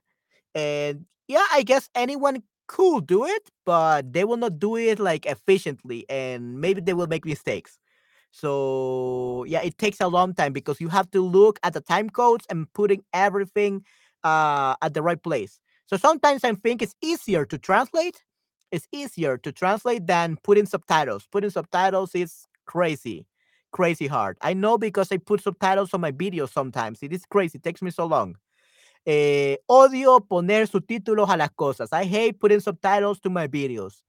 And yeah, I guess anyone could do it, but they will not do it like efficiently, and maybe they will make mistakes. So yeah, it takes a long time because you have to look at the time codes and putting everything uh, at the right place. So sometimes I think it's easier to translate. It's easier to translate than putting subtitles. Putting subtitles is crazy, crazy hard. I know because I put subtitles on my videos sometimes. It is crazy. It takes me so long. Eh, odio poner subtítulos a las cosas. I hate putting subtitles to my videos.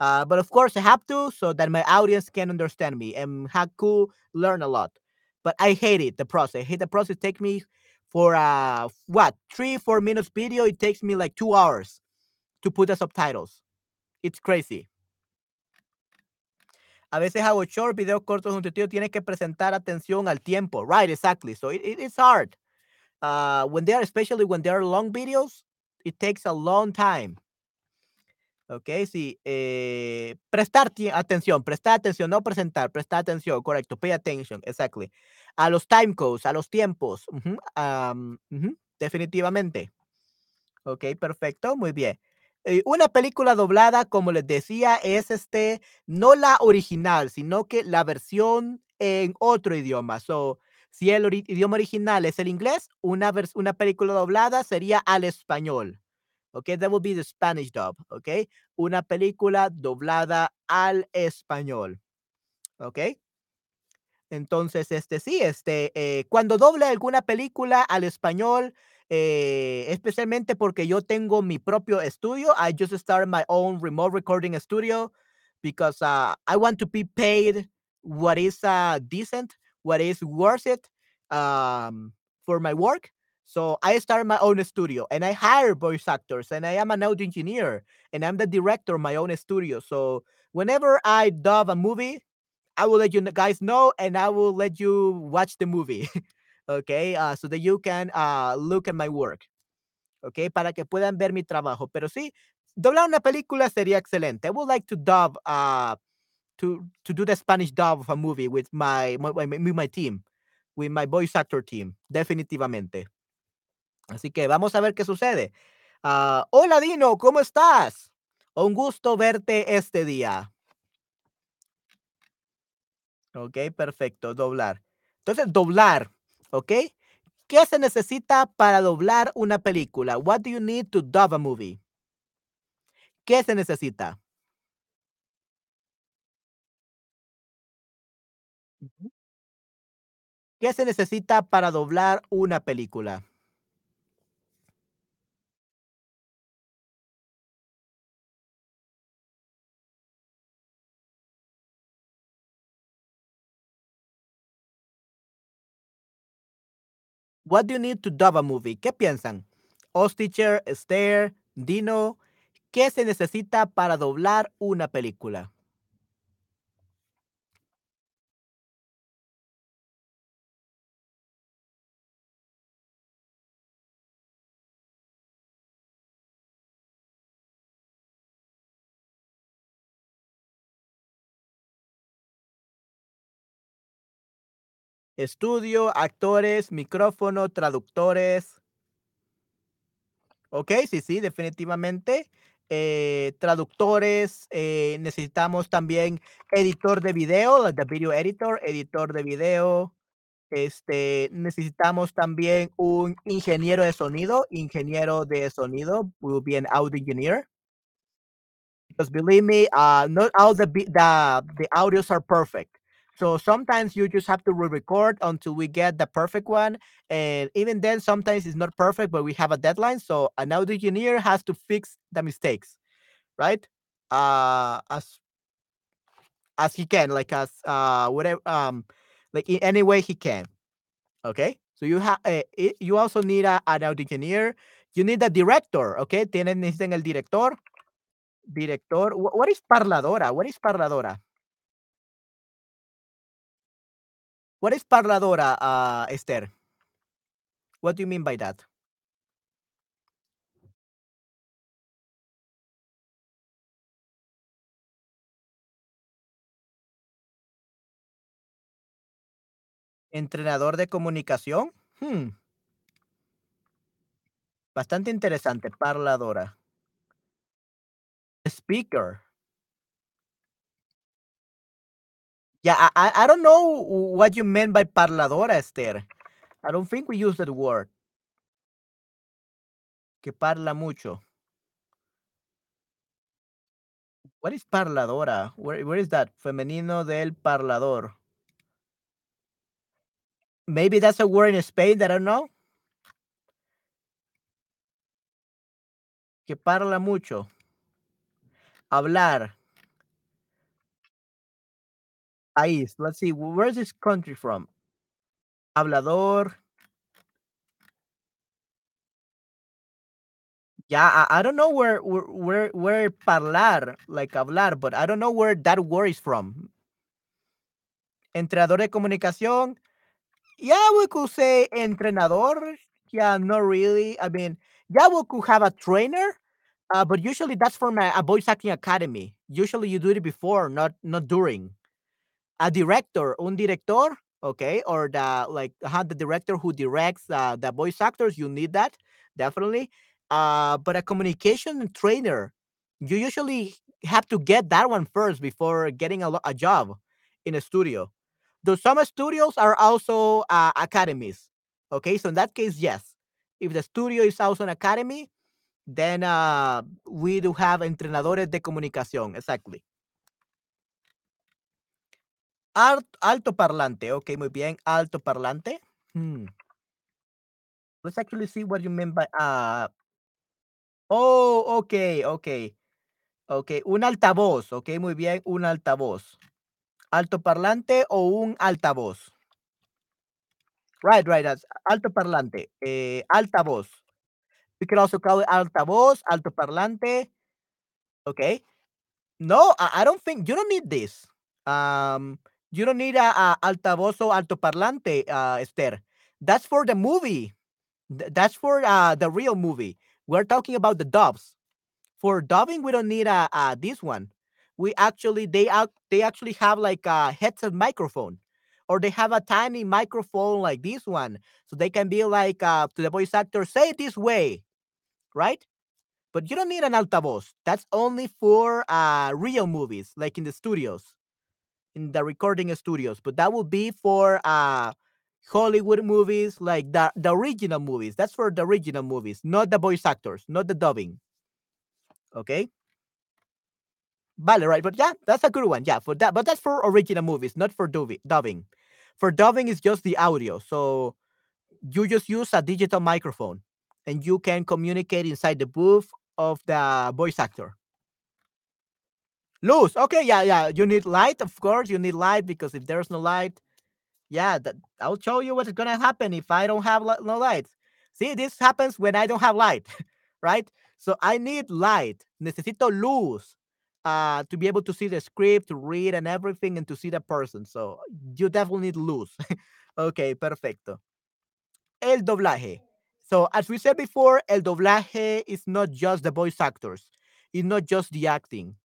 Uh, but of course, I have to so that my audience can understand me and Haku learn a lot. But I hate it, the process. I hate the process. Take me for uh what three, four minutes video. It takes me like two hours to put the subtitles. It's crazy. A veces hago short videos cortos un tío tienes que presentar atención al tiempo. Right, exactly. So it, it, it's hard. Uh, when they are, especially when they are long videos, it takes a long time. Ok, sí. Eh, prestar atención, prestar atención, no presentar, prestar atención, correcto. Pay attention, exactly. A los time codes, a los tiempos. Definitivamente. Ok, perfecto, muy bien. Una película doblada, como les decía, es este, no la original, sino que la versión en otro idioma. So, si el idioma original es el inglés, una, una película doblada sería al español. Okay, that will be the Spanish dub. Okay, una película doblada al español. Okay. Entonces, este sí, este, eh, cuando doble alguna película al español, eh, especialmente porque yo tengo mi propio estudio, I just started my own remote recording studio because uh, I want to be paid what is uh, decent, what is worth it um, for my work. So I started my own studio and I hire voice actors and I am an audio engineer and I'm the director of my own studio. So whenever I dub a movie, I will let you guys know and I will let you watch the movie. okay, uh, so that you can uh, look at my work. Okay, para que puedan ver mi trabajo. Pero sí, doblar una película sería excelente. I would like to dub, uh, to to do the Spanish dub of a movie with my, my, with my team, with my voice actor team, definitivamente. Así que vamos a ver qué sucede. Ah, Hola Dino, ¿cómo estás? Un gusto verte este día. Ok, perfecto, doblar. Entonces, doblar, ¿ok? ¿Qué se necesita para doblar una película? What do you need to dub a movie? ¿Qué se necesita? ¿Qué se necesita para doblar una película? What do you need to dub a movie? ¿Qué piensan? Osticher, Esther, Dino, ¿qué se necesita para doblar una película? Estudio, actores, micrófono, traductores. Ok, sí, sí, definitivamente. Eh, traductores, eh, necesitamos también editor de video, the video editor, editor de video. Este, necesitamos también un ingeniero de sonido, ingeniero de sonido, will be an audio engineer. Because believe me, uh, not all the the audios are perfect. So sometimes you just have to re-record until we get the perfect one. And even then, sometimes it's not perfect, but we have a deadline. So an audio engineer has to fix the mistakes, right? Uh, as as he can, like as uh whatever um like in any way he can. Okay. So you have uh, you also need a, an audio engineer. You need a director. Okay. Tienen necesitan el director. Director. What is parladora? What is parladora? What is parladora, uh, Esther? What do you mean by that? Entrenador de comunicación. Hmm. Bastante interesante, parladora. Speaker. Yeah, I, I, don't know what you meant by parladora, Esther. I don't think we use that word. Que parla mucho. What is parladora? Where, where is that? Femenino del parlador. Maybe that's a word in Spain that I don't know. Que parla mucho. Hablar. País. Let's see. Where's this country from? Hablador. Yeah, I, I don't know where, where where parlar, like hablar, but I don't know where that word is from. Entrenador de comunicación. Yeah, we could say entrenador. Yeah, not really. I mean, yeah, we could have a trainer, uh, but usually that's from a voice acting academy. Usually you do it before, not not during. A director, un director, okay, or the like uh, the director who directs uh, the voice actors. You need that definitely. Uh, but a communication trainer, you usually have to get that one first before getting a, a job in a studio. Though some studios are also uh, academies. Okay, so in that case, yes. If the studio is also an academy, then uh, we do have entrenadores de comunicación. Exactly. Alt, alto parlante. Okay, muy bien. Alto parlante. Hmm. Let's actually see what you mean by uh, Oh, okey, okey. Okey, un altavoz, okey, muy bien, un altavoz. ¿Altoparlante o un altavoz? Right, right, that's altoparlante, eh, altavoz. We can also call it altavoz, altoparlante. Okay. No, I I don't think you don't need this. Um, you don't need a a altavoz o altoparlante, uh, Esther. That's for the movie. Th that's for, uh, the real movie. We're talking about the dubs. For dubbing, we don't need a, a this one. We actually they they actually have like a headset microphone, or they have a tiny microphone like this one, so they can be like uh, to the voice actor, say it this way, right? But you don't need an altavoz. That's only for uh, real movies, like in the studios, in the recording studios. But that will be for uh, Hollywood movies, like the, the original movies. That's for the original movies, not the voice actors, not the dubbing. Okay. Vale, right. But yeah, that's a good one. Yeah, for that. But that's for original movies, not for dubbing. for dubbing is just the audio. So you just use a digital microphone and you can communicate inside the booth of the voice actor. Luz. Okay, yeah, yeah. You need light, of course. You need light because if there's no light, yeah, that I'll show you what's gonna happen if I don't have no light. See, this happens when I don't have light, right? So I need light. Necesito luz uh, to be able to see the script, to read and everything, and to see the person. So you definitely need luz. okay, perfecto. El doblaje. So as we said before, el doblaje is not just the voice actors. It's not just the acting.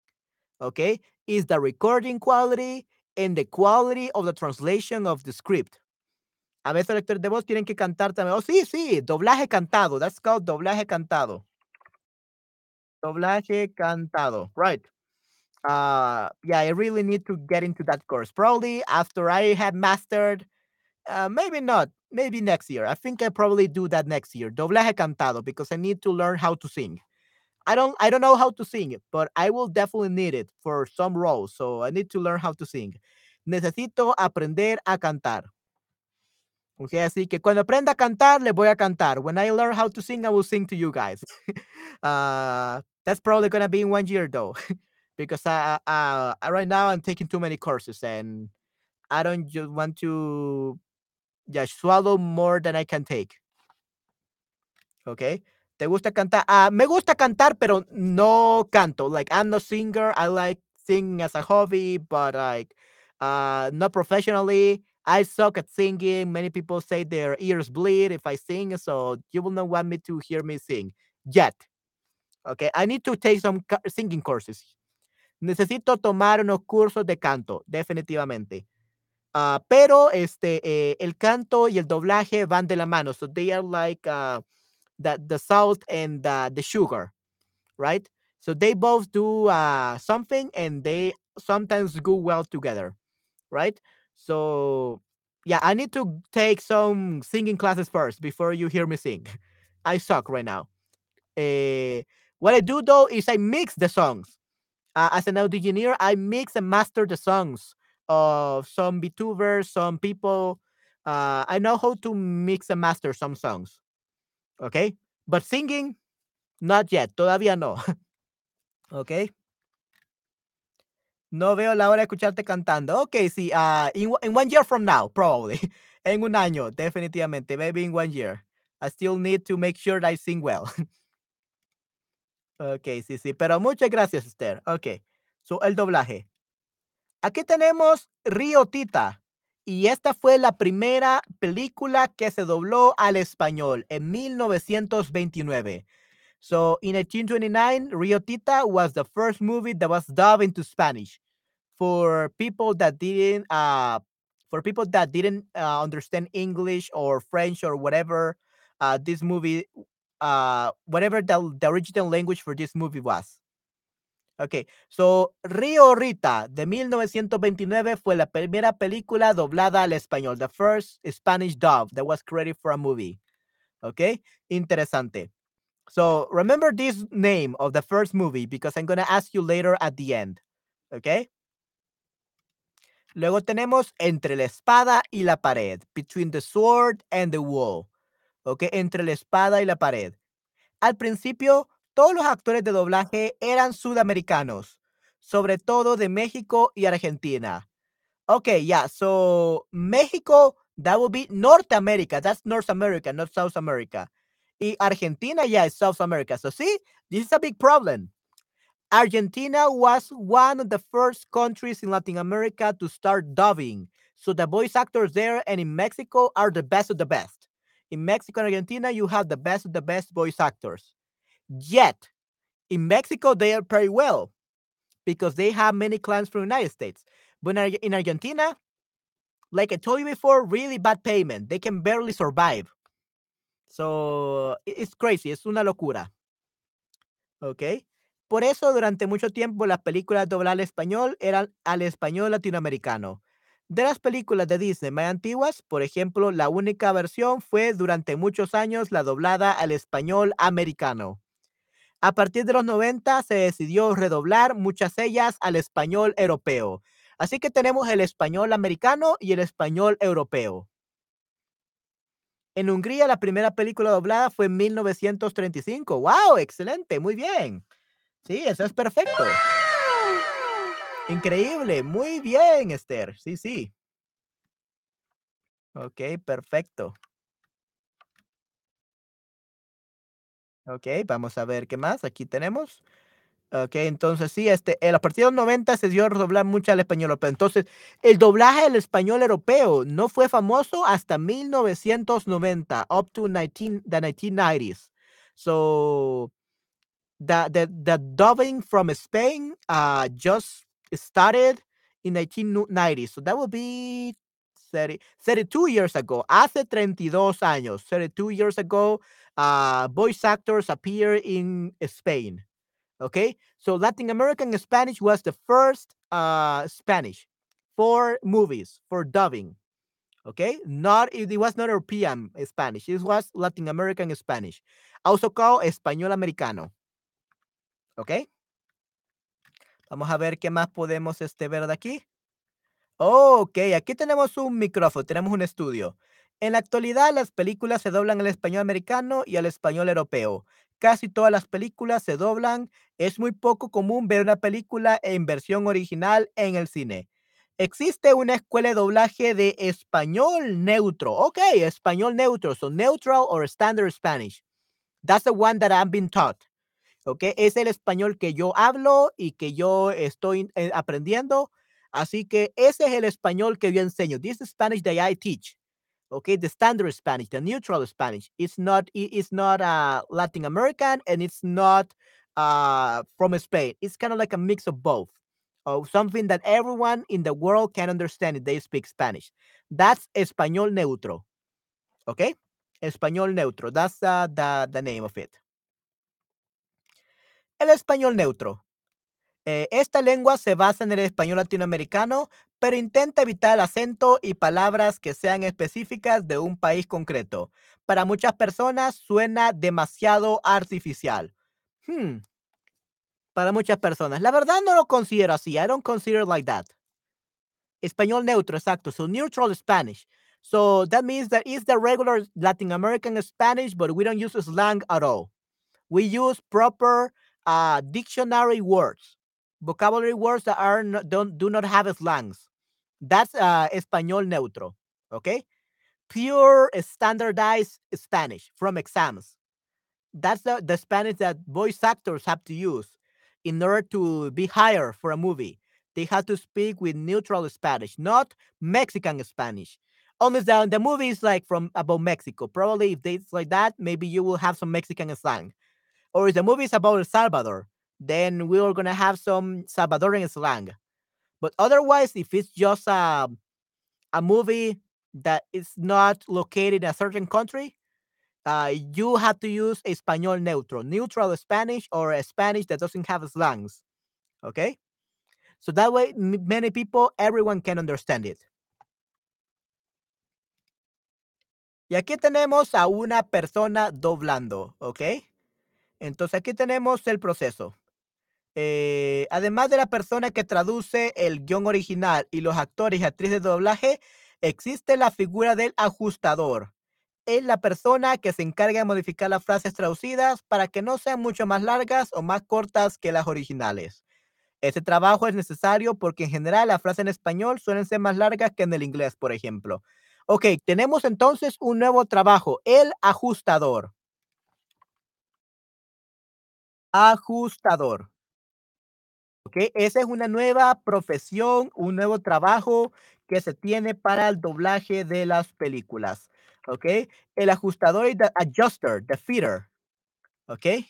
Okay, is the recording quality and the quality of the translation of the script. A veces lectores de voz tienen que cantar también. Oh, sí, sí, doblaje cantado. That's called doblaje cantado. Doblaje cantado. Right. Uh, yeah, I really need to get into that course. Probably after I have mastered, uh, maybe not, maybe next year. I think I probably do that next year. Doblaje cantado because I need to learn how to sing. I don't I don't know how to sing, but I will definitely need it for some roles. So I need to learn how to sing. Necesito aprender a cantar. Okay, así que cuando aprenda a cantar, le voy a cantar. When I learn how to sing, I will sing to you guys. uh, that's probably gonna be in one year though, because I, uh, right now I'm taking too many courses and I don't just want to just swallow more than I can take. Okay. ¿Te gusta cantar? Uh, me gusta cantar, pero no canto. Like, I'm no singer. I like singing as a hobby, but like, uh, not professionally. I suck at singing. Many people say their ears bleed if I sing, so you will not want me to hear me sing yet. Okay, I need to take some singing courses. Necesito tomar unos cursos de canto, definitivamente. Uh, pero este, eh, el canto y el doblaje van de la mano. So they are like uh, the, the salt and the, the sugar, right? So they both do uh, something and they sometimes go well together, right? So yeah, I need to take some singing classes first before you hear me sing. I suck right now. Uh, what I do though is I mix the songs. Uh, as an audio engineer, I mix and master the songs of some VTubers, some people. Uh, I know how to mix and master some songs. Okay. But singing, not yet. Todavía no. okay. No veo la hora de escucharte cantando. Ok, sí. Uh, in, in one year from now, probably. en un año, definitivamente. Maybe in one year. I still need to make sure that I sing well. ok, sí, sí. Pero muchas gracias, Esther. Ok. So, el doblaje. Aquí tenemos Río Tita. Y esta fue la primera película que se dobló al español en 1929. So in 1829, Rio Tita was the first movie that was dubbed into Spanish for people that didn't uh for people that didn't uh, understand English or French or whatever uh, this movie uh whatever the, the original language for this movie was. Ok, so Río Rita de 1929 fue la primera película doblada al español, the first Spanish dub that was created for a movie. Ok, interesante. So remember this name of the first movie because I'm going to ask you later at the end. Ok. Luego tenemos entre la espada y la pared, between the sword and the wall. Ok, entre la espada y la pared. Al principio todos los actores de doblaje eran sudamericanos, sobre todo de México y Argentina. Okay, yeah, so México, that would be North America. That's North America, not South America. Y Argentina, yeah, is South America. So see, this is a big problem. Argentina was one of the first countries in Latin America to start dubbing. So the voice actors there and in Mexico are the best of the best. In Mexico and Argentina, you have the best of the best voice actors. Yet, in Mexico, they are very well because they have many clients from the United States. But in Argentina, like I told you before, really bad payment. They can barely survive. So it's crazy, es una locura. ¿Ok? Por eso durante mucho tiempo las películas dobladas al español eran al español latinoamericano. De las películas de Disney más antiguas, por ejemplo, la única versión fue durante muchos años la doblada al español americano. A partir de los 90 se decidió redoblar muchas ellas al español europeo. Así que tenemos el español americano y el español europeo. En Hungría, la primera película doblada fue en 1935. ¡Wow! Excelente, muy bien. Sí, eso es perfecto. Increíble, muy bien, Esther. Sí, sí. Ok, perfecto. Ok, vamos a ver qué más aquí tenemos. Ok, entonces sí, este, a partir de los 90 se dio a doblar mucho al español europeo. Entonces, el doblaje del español europeo no fue famoso hasta 1990, up to 19, the 1990s. So, the, the, the dubbing from Spain uh, just started in 1990. So that would be 30, 32 years ago. Hace 32 años, 32 years ago, uh, voice actors appear in Spain. Okay, so Latin American Spanish was the first uh, Spanish for movies for dubbing. Okay, not it was not European Spanish. It was Latin American Spanish, also called Español Americano. Okay. Vamos a ver qué más podemos este, ver de aquí. ok, aquí tenemos un micrófono, tenemos un estudio. En la actualidad, las películas se doblan al español americano y al español europeo. Casi todas las películas se doblan. Es muy poco común ver una película en versión original en el cine. Existe una escuela de doblaje de español neutro. Ok, español neutro. So neutral or standard Spanish. That's the one that I'm being taught. Ok, es el español que yo hablo y que yo estoy eh, aprendiendo. Así que ese es el español que yo enseño. This is Spanish that I teach okay the standard spanish the neutral spanish it's not it's not uh latin american and it's not uh from spain. It's kind of like a mix of both of something that everyone in the world can understand if they speak spanish. That's español neutro okay? Español neutro that's uh, the the name of it. El español neutro. Eh, esta lengua se basa en el español latinoamericano, pero intenta evitar acento y palabras que sean específicas de un país concreto. Para muchas personas suena demasiado artificial. Hmm. Para muchas personas. La verdad no lo considero así. I don't consider like that. Español neutro, exacto. So neutral Spanish. So that means that it's the regular Latin American Spanish, but we don't use slang at all. We use proper uh, dictionary words vocabulary words that are not, don't do not have slangs. That's uh, español neutro. Okay, pure standardized Spanish from exams. That's the, the Spanish that voice actors have to use in order to be hired for a movie. They have to speak with neutral Spanish, not Mexican Spanish. Almost the, the movie is like from about Mexico. Probably if it's like that, maybe you will have some Mexican slang. Or if the movie is about El Salvador, then we are gonna have some Salvadorian slang. But otherwise, if it's just a a movie that is not located in a certain country, uh, you have to use español neutro, neutral Spanish or a Spanish that doesn't have slangs. Okay, so that way many people, everyone can understand it. Y aquí tenemos a una persona doblando, ¿ok? Entonces aquí tenemos el proceso. Eh, además de la persona que traduce el guion original y los actores y actrices de doblaje, existe la figura del ajustador. Es la persona que se encarga de modificar las frases traducidas para que no sean mucho más largas o más cortas que las originales. Este trabajo es necesario porque en general las frases en español suelen ser más largas que en el inglés, por ejemplo. Ok, tenemos entonces un nuevo trabajo, el ajustador. Ajustador. Esa es una nueva profesión, un nuevo trabajo que se tiene para el doblaje de las películas. ¿Ok? El ajustador y the adjuster, the feeder. ¿Ok?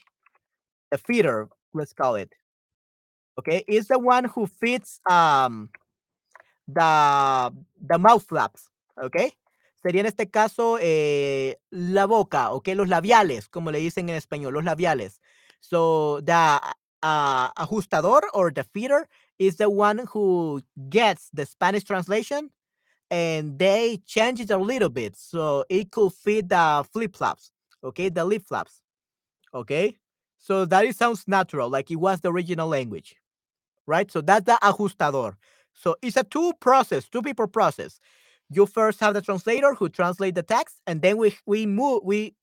The feeder, let's call it. Okay, is the one who fits um, the, the mouth flaps. Okay, sería en este caso eh, la boca, ok, los labiales, como le dicen en español, los labiales. So the uh, ajustador or the feeder is the one who gets the Spanish translation and they change it a little bit so it could fit the flip flops, okay, the lip flaps, okay. So that it sounds natural, like it was the original language, right? So that's the ajustador. So it's a two process, two people process. You first have the translator who translate the text, and then we we move we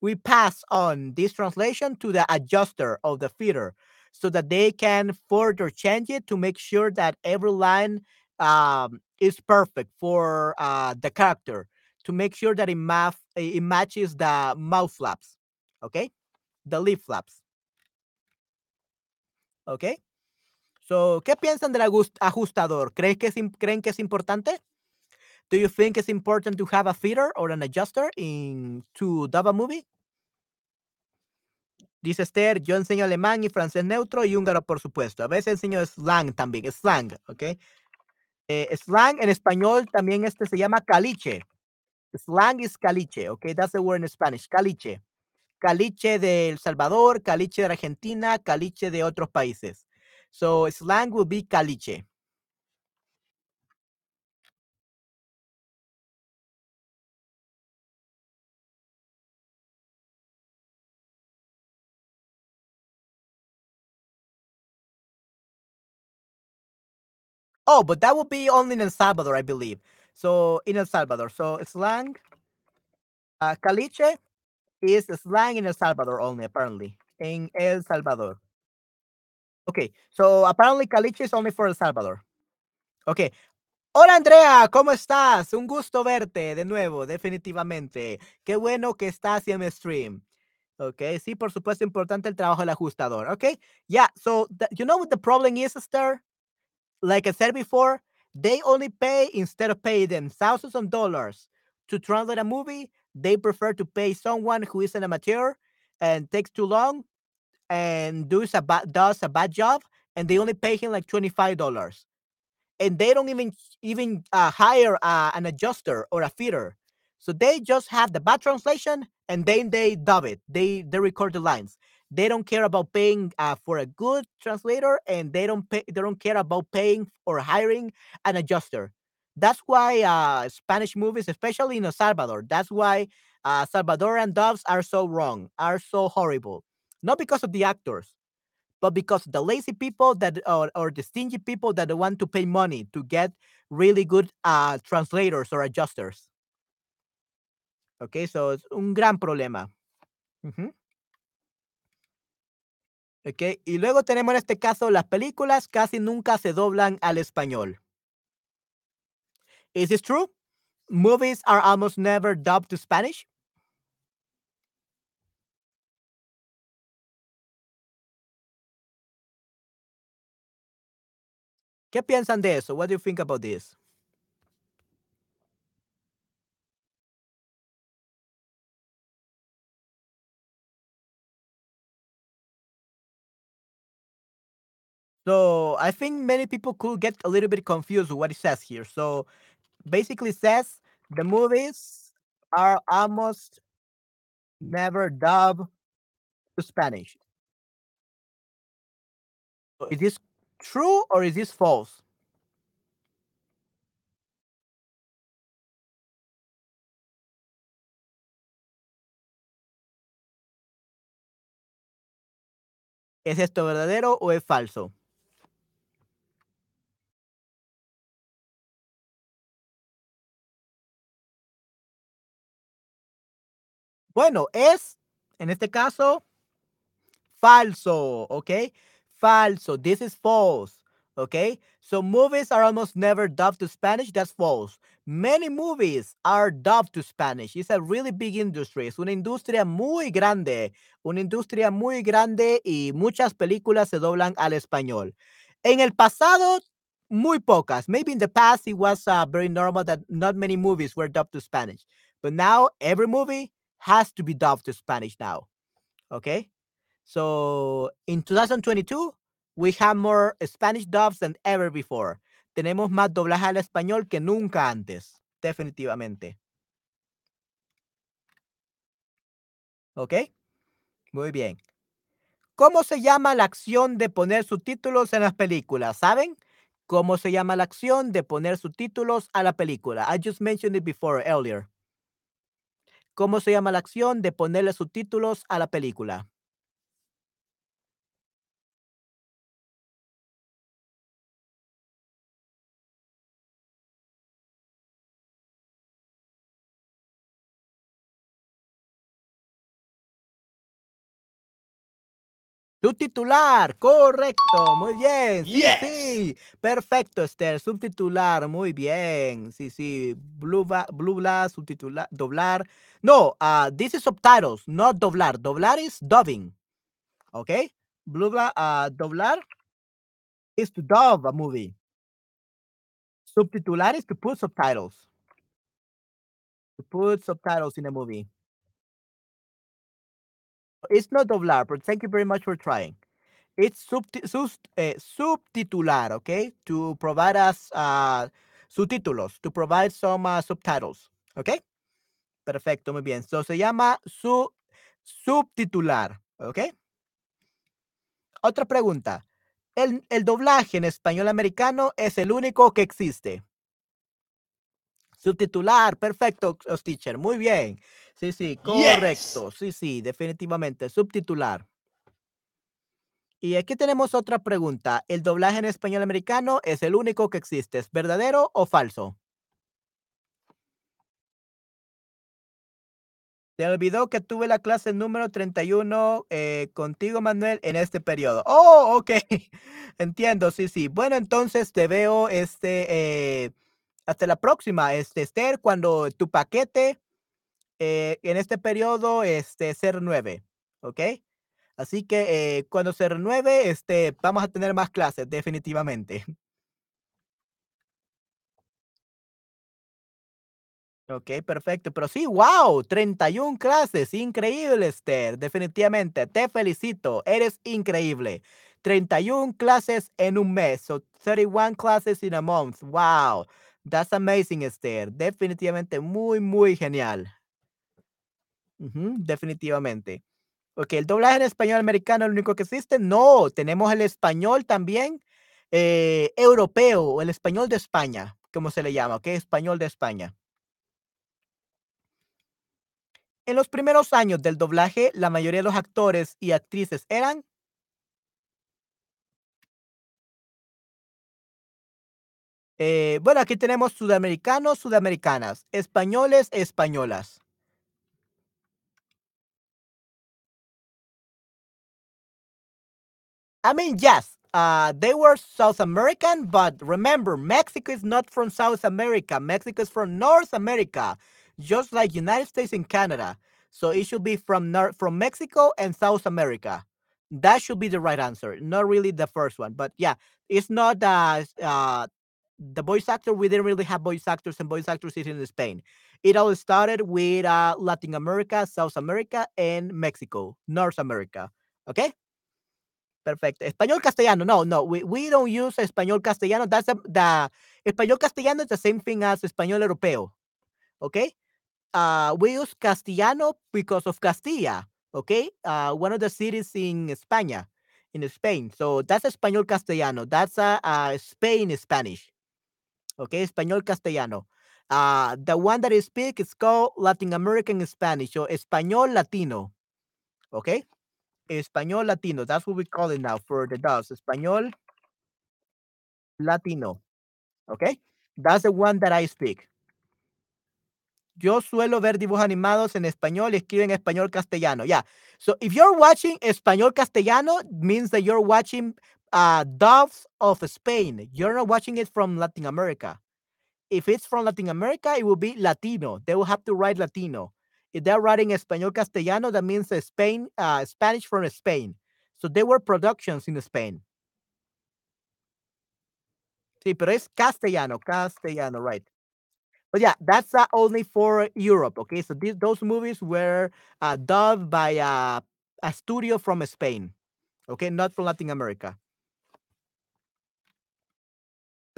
we pass on this translation to the adjuster of the theater so that they can further change it to make sure that every line um, is perfect for uh, the character to make sure that it, math, it matches the mouth flaps okay the lip flaps okay so ¿qué piensan del ajustador? ¿Creen que, es, ¿Creen que es importante? Do you think it's important to have a feeder or an adjuster in to dub a movie? Dice Esther, yo enseño alemán y francés neutro y húngaro, por supuesto. A veces enseño slang también, slang, ¿ok? Eh, slang en español también este se llama caliche. Slang is caliche, ¿ok? That's the word in Spanish, caliche. Caliche de El Salvador, caliche de Argentina, caliche de otros países. So slang will be caliche. Oh, but that would be only in El Salvador, I believe. So in El Salvador. So slang, uh, caliche is slang in El Salvador only, apparently. In El Salvador. Okay, so apparently caliche is only for El Salvador. Okay. Hola Andrea, ¿cómo estás? Un gusto verte de nuevo, definitivamente. Qué bueno que estás en mi stream. Okay, sí, por supuesto, importante el trabajo del ajustador. Okay, yeah, so you know what the problem is, Esther? Like I said before, they only pay instead of paying them thousands of dollars to translate a movie. They prefer to pay someone who is an amateur and takes too long and does a bad does a bad job, and they only pay him like twenty five dollars, and they don't even even uh, hire uh, an adjuster or a feeder. So they just have the bad translation and then they dub it. They they record the lines. They don't care about paying uh, for a good translator, and they don't pay. They don't care about paying or hiring an adjuster. That's why uh, Spanish movies, especially in El Salvador, that's why uh, Salvadoran dubs are so wrong, are so horrible. Not because of the actors, but because the lazy people that or, or the stingy people that want to pay money to get really good uh, translators or adjusters. Okay, so it's un gran problema. Y luego tenemos en este caso las películas casi nunca se doblan al español. Is this true? Movies are almost never dubbed to Spanish. ¿Qué piensan de eso? What do you think about this? So I think many people could get a little bit confused with what it says here. So basically says the movies are almost never dubbed to Spanish. Is this true or is this false? ¿Es esto verdadero o es falso? Bueno, es, en este caso, falso, ¿ok? Falso. This is false, ¿ok? So movies are almost never dubbed to Spanish. That's false. Many movies are dubbed to Spanish. It's a really big industry. Es una industria muy grande. Una industria muy grande y muchas películas se doblan al español. En el pasado, muy pocas. Maybe in the past it was uh, very normal that not many movies were dubbed to Spanish. But now every movie has to be dubbed to Spanish now. Okay. So in 2022, we have more Spanish dubs than ever before. Tenemos más doblaje al español que nunca antes, definitivamente. ¿Ok? Muy bien. ¿Cómo se llama la acción de poner subtítulos en las películas? ¿Saben? ¿Cómo se llama la acción de poner subtítulos a la película? I just mentioned it before earlier. ¿Cómo se llama la acción de ponerle subtítulos a la película? Subtitular, correcto, muy bien. Sí, Yes. sí. Perfecto, Esther. Subtitular, muy bien. Sí, sí. Blue, blue blast, subtitular, doblar. No, uh, this is subtitles, not doblar. Doblar is dubbing. Okay? Blue bla- uh, doblar is to dub a movie. Subtitular is to put subtitles. To put subtitles in a movie. It's not doblar, but thank you very much for trying. It's subti- eh, subtitular, okay? To provide us uh, subtítulos, to provide some uh, subtitles, okay? Perfecto, muy bien. So se llama su subtitular, okay? Otra pregunta. El, el doblaje en español americano es el único que existe. Subtitular, perfecto, teacher, muy bien. Sí, sí, correcto. Sí, sí, definitivamente, subtitular. Y aquí tenemos otra pregunta. ¿El doblaje en español americano es el único que existe? ¿Es verdadero o falso? Se olvidó que tuve la clase número 31 eh, contigo, Manuel, en este periodo. Oh, ok. Entiendo, sí, sí. Bueno, entonces te veo este, eh, hasta la próxima, este, Esther, cuando tu paquete eh, en este periodo este, se renueve. ¿Ok? Así que eh, cuando se renueve, este, vamos a tener más clases, definitivamente. Ok, perfecto. Pero sí, wow, 31 clases, increíble, Esther. Definitivamente, te felicito, eres increíble. 31 clases en un mes, so 31 classes in a month. Wow, that's amazing, Esther. Definitivamente muy, muy genial. Definitivamente. Ok, el doblaje en español americano es lo único que existe. No, tenemos el español también eh, europeo, el español de España, como se le llama, ok, español de España. En los primeros años del doblaje, la mayoría de los actores y actrices eran eh, bueno, aquí tenemos sudamericanos, sudamericanas, españoles, españolas. I mean, yes, uh, they were South American, but remember, Mexico is not from South America. Mexico is from North America, just like United States and Canada. So it should be from North, from Mexico and South America. That should be the right answer. Not really the first one, but yeah, it's not uh, uh, the voice actor. We didn't really have voice actors and voice actors in Spain. It all started with uh, Latin America, South America, and Mexico, North America. Okay. Perfect. Español castellano. No, no, we, we don't use español castellano. That's the, the español castellano is the same thing as español europeo. Okay. Uh, we use castellano because of Castilla. Okay. Uh, one of the cities in España, in Spain. So that's español castellano. That's uh, uh, Spain Spanish. Okay. Español castellano. Uh, the one that I speak is called Latin American Spanish or español latino. Okay. Español Latino. That's what we call it now for the dogs. Español Latino. Okay? That's the one that I speak. Yo suelo ver dibujos animados en español y escribo en español castellano. Yeah. So if you're watching español castellano, means that you're watching uh, Doves of Spain. You're not watching it from Latin America. If it's from Latin America, it will be Latino. They will have to write Latino. If they're writing español castellano, that means Spain, uh, Spanish from Spain. So they were productions in Spain. Sí, pero es castellano, castellano, right. But yeah, that's uh, only for Europe, okay? So these, those movies were uh, dubbed by uh, a studio from Spain, okay? Not from Latin America.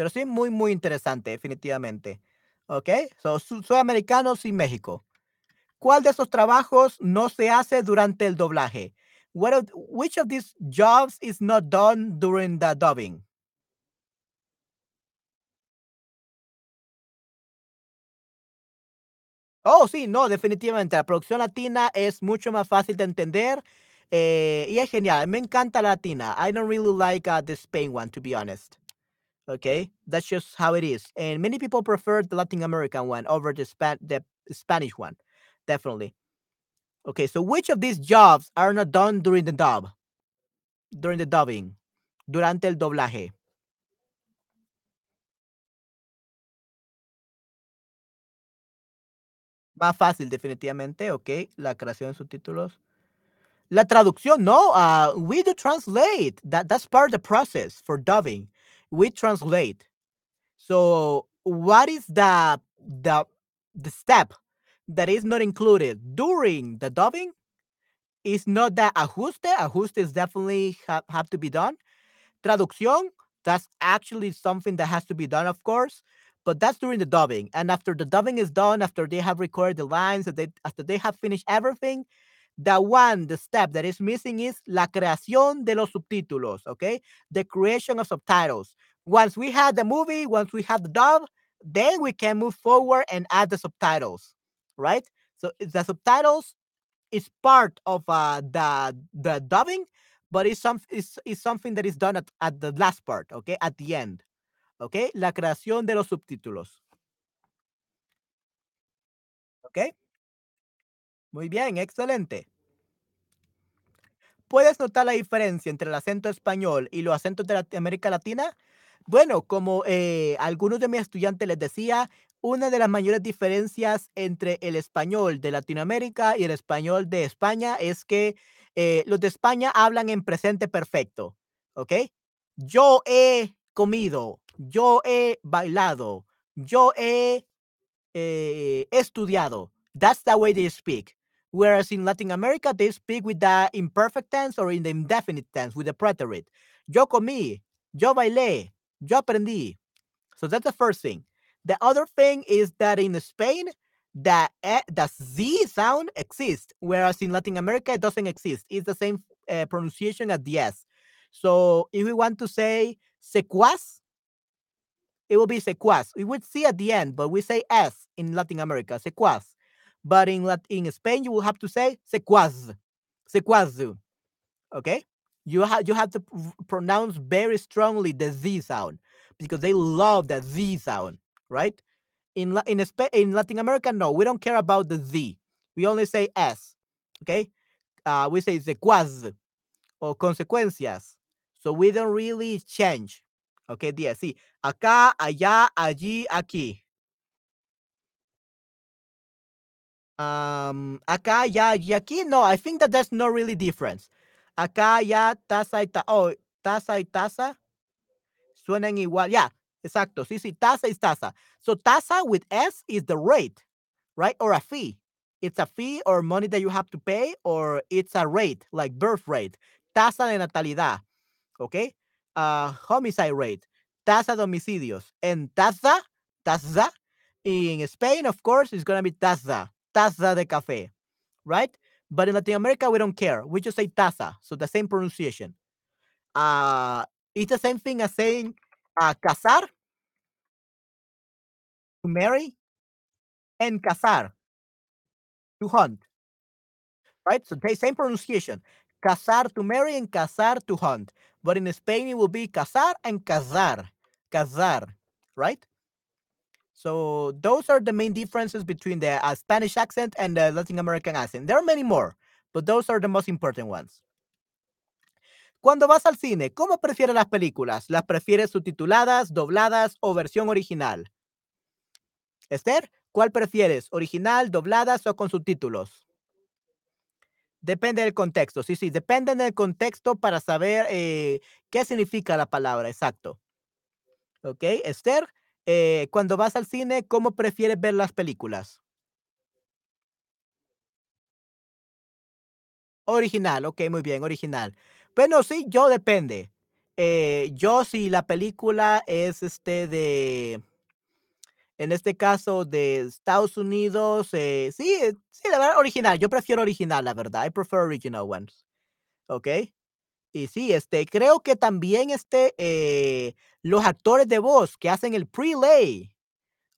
Pero sí, muy, muy interesante, definitivamente. Okay, so su sudamericanos y México. ¿Cuál de esos trabajos no se hace durante el doblaje? What of, which of these jobs is not done during the dubbing? Oh, sí, no, definitivamente. La producción latina es mucho más fácil de entender eh, y es genial. Me encanta la latina. I don't really like uh, the Spain one, to be honest. Okay, that's just how it is. And many people prefer the Latin American one over the, Span- the Spanish one. Definitely. Okay, so which of these jobs are not done during the dub? during the dubbing, durante el doblaje. Más fácil, definitivamente, ok. La creación de subtítulos. La traducción, no. Uh, we do translate. That that's part of the process for dubbing. We translate. So, what is the the the step that is not included during the dubbing? Is not that ajuste. Ajuste is definitely have, have to be done. Traducción, that's actually something that has to be done, of course but that's during the dubbing. And after the dubbing is done, after they have recorded the lines, they, after they have finished everything, the one, the step that is missing is la creación de los subtítulos, okay? The creation of subtitles. Once we have the movie, once we have the dub, then we can move forward and add the subtitles, right? So the subtitles is part of uh, the the dubbing, but it's some it's, it's something that is done at, at the last part, okay, at the end. okay. La creación de los subtítulos. okay. Muy bien, excelente. ¿Puedes notar la diferencia entre el acento español y los acentos de América Latina? Bueno, como eh, algunos de mis estudiantes les decía, una de las mayores diferencias entre el español de Latinoamérica y el español de España es que eh, los de España hablan en presente perfecto, ¿ok? Yo he comido, yo he bailado, yo he eh, estudiado. That's the way they speak. Whereas in Latin America, they speak with the imperfect tense or in the indefinite tense with the preterite. Yo comí, yo bailé, yo aprendí. So that's the first thing. The other thing is that in Spain, the, the Z sound exists, whereas in Latin America, it doesn't exist. It's the same uh, pronunciation as the S. So if we want to say secuaz, it will be secuaz. We would see at the end, but we say S in Latin America, secuaz. But in Latin, in Spain, you will have to say sequaz, secuazu. Okay, you have you have to pronounce very strongly the Z sound because they love that Z sound, right? In in in Latin America, no, we don't care about the Z. We only say S. Okay, uh, we say secuaz or consecuencias. So we don't really change. Ok, 10, sí. Acá, allá, allí, aquí. Um, acá, ya allí, aquí. No, I think that there's no really difference. Acá, allá, taza y taza. Oh, taza y taza suenan igual. Yeah, exacto. Sí, sí, taza is taza. So taza with S is the rate, right? Or a fee. It's a fee or money that you have to pay, or it's a rate, like birth rate. Tasa de natalidad. Okay? uh, homicide rate, tasa de homicidios. And tasa, tasa, in Spain, of course, it's going to be tasa, tasa de café, right? But in Latin America, we don't care. We just say tasa, so the same pronunciation. Uh, it's the same thing as saying uh, casar, to marry, and cazar, to hunt, right? So the same pronunciation. Cazar to marry and cazar to hunt. But in Spain, it will be cazar and cazar. Cazar, right? So those are the main differences between the uh, Spanish accent and the Latin American accent. There are many more, but those are the most important ones. Cuando vas al cine, ¿cómo prefieres las películas? ¿Las prefieres subtituladas, dobladas o versión original? Esther, ¿cuál prefieres? ¿Original, dobladas o con subtítulos? Depende del contexto. Sí, sí, depende del contexto para saber eh, qué significa la palabra, exacto. Ok, Esther, eh, cuando vas al cine, ¿cómo prefieres ver las películas? Original, ok, muy bien, original. Bueno, sí, yo depende. Eh, yo si la película es este de en este caso de Estados Unidos, eh, sí, sí, la verdad, original. Yo prefiero original, la verdad. I prefer original ones. ¿Ok? Y sí, este, creo que también este, eh, los actores de voz que hacen el prelay,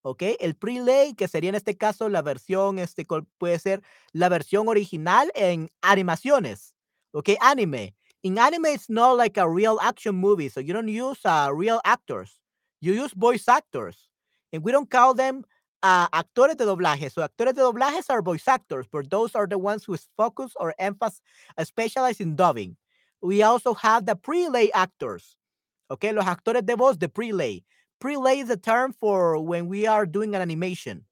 ¿ok? El prelay, que sería en este caso la versión, este, puede ser la versión original en animaciones, ¿ok? Anime. In anime, it's not like a real action movie, so you don't use uh, real actors. You use voice actors. And we don't call them uh, actores de doblaje. So actores de doblajes are voice actors, but those are the ones who focus or emphasize, specialize in dubbing. We also have the prelay actors. Okay, los actores de voz de prelay. Prelay is a term for when we are doing an animation.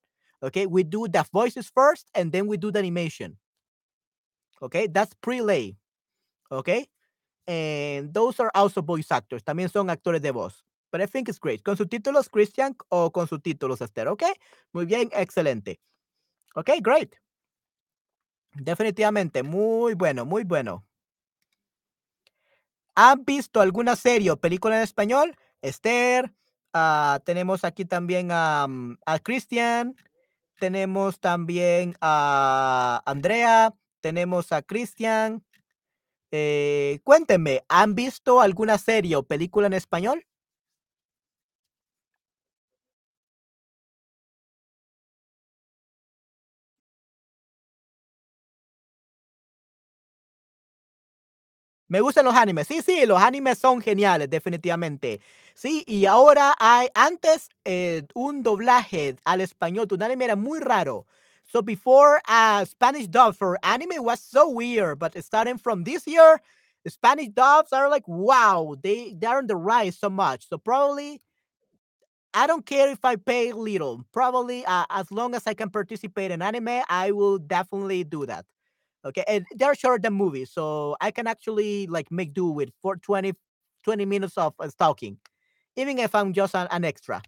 Okay, we do the voices first and then we do the animation. Okay, that's prelay. Okay, and those are also voice actors. También son actores de voz. But I think it's great. ¿Con subtítulos, Christian, o con subtítulos, Esther? Ok, muy bien, excelente. Ok, great. Definitivamente, muy bueno, muy bueno. ¿Han visto alguna serie o película en español? Esther, ah, tenemos aquí también a, mm, a Christian, tenemos también a Andrea, tenemos a Christian. Eh, cuéntenme, ¿han visto alguna serie o película en español? Me gustan los animes. Sí, sí, los animes son geniales, definitivamente. Sí, y ahora hay, antes, eh, un doblaje al español de un anime era muy raro. So before, uh, Spanish dub for anime was so weird, but starting from this year, the Spanish dubs are like, wow, they they're on the rise so much. So probably, I don't care if I pay little. Probably, uh, as long as I can participate in anime, I will definitely do that. Okay, and they're shorter than movies, so I can actually like make do with for 20, 20 minutes of uh, stalking, even if I'm just an, extra.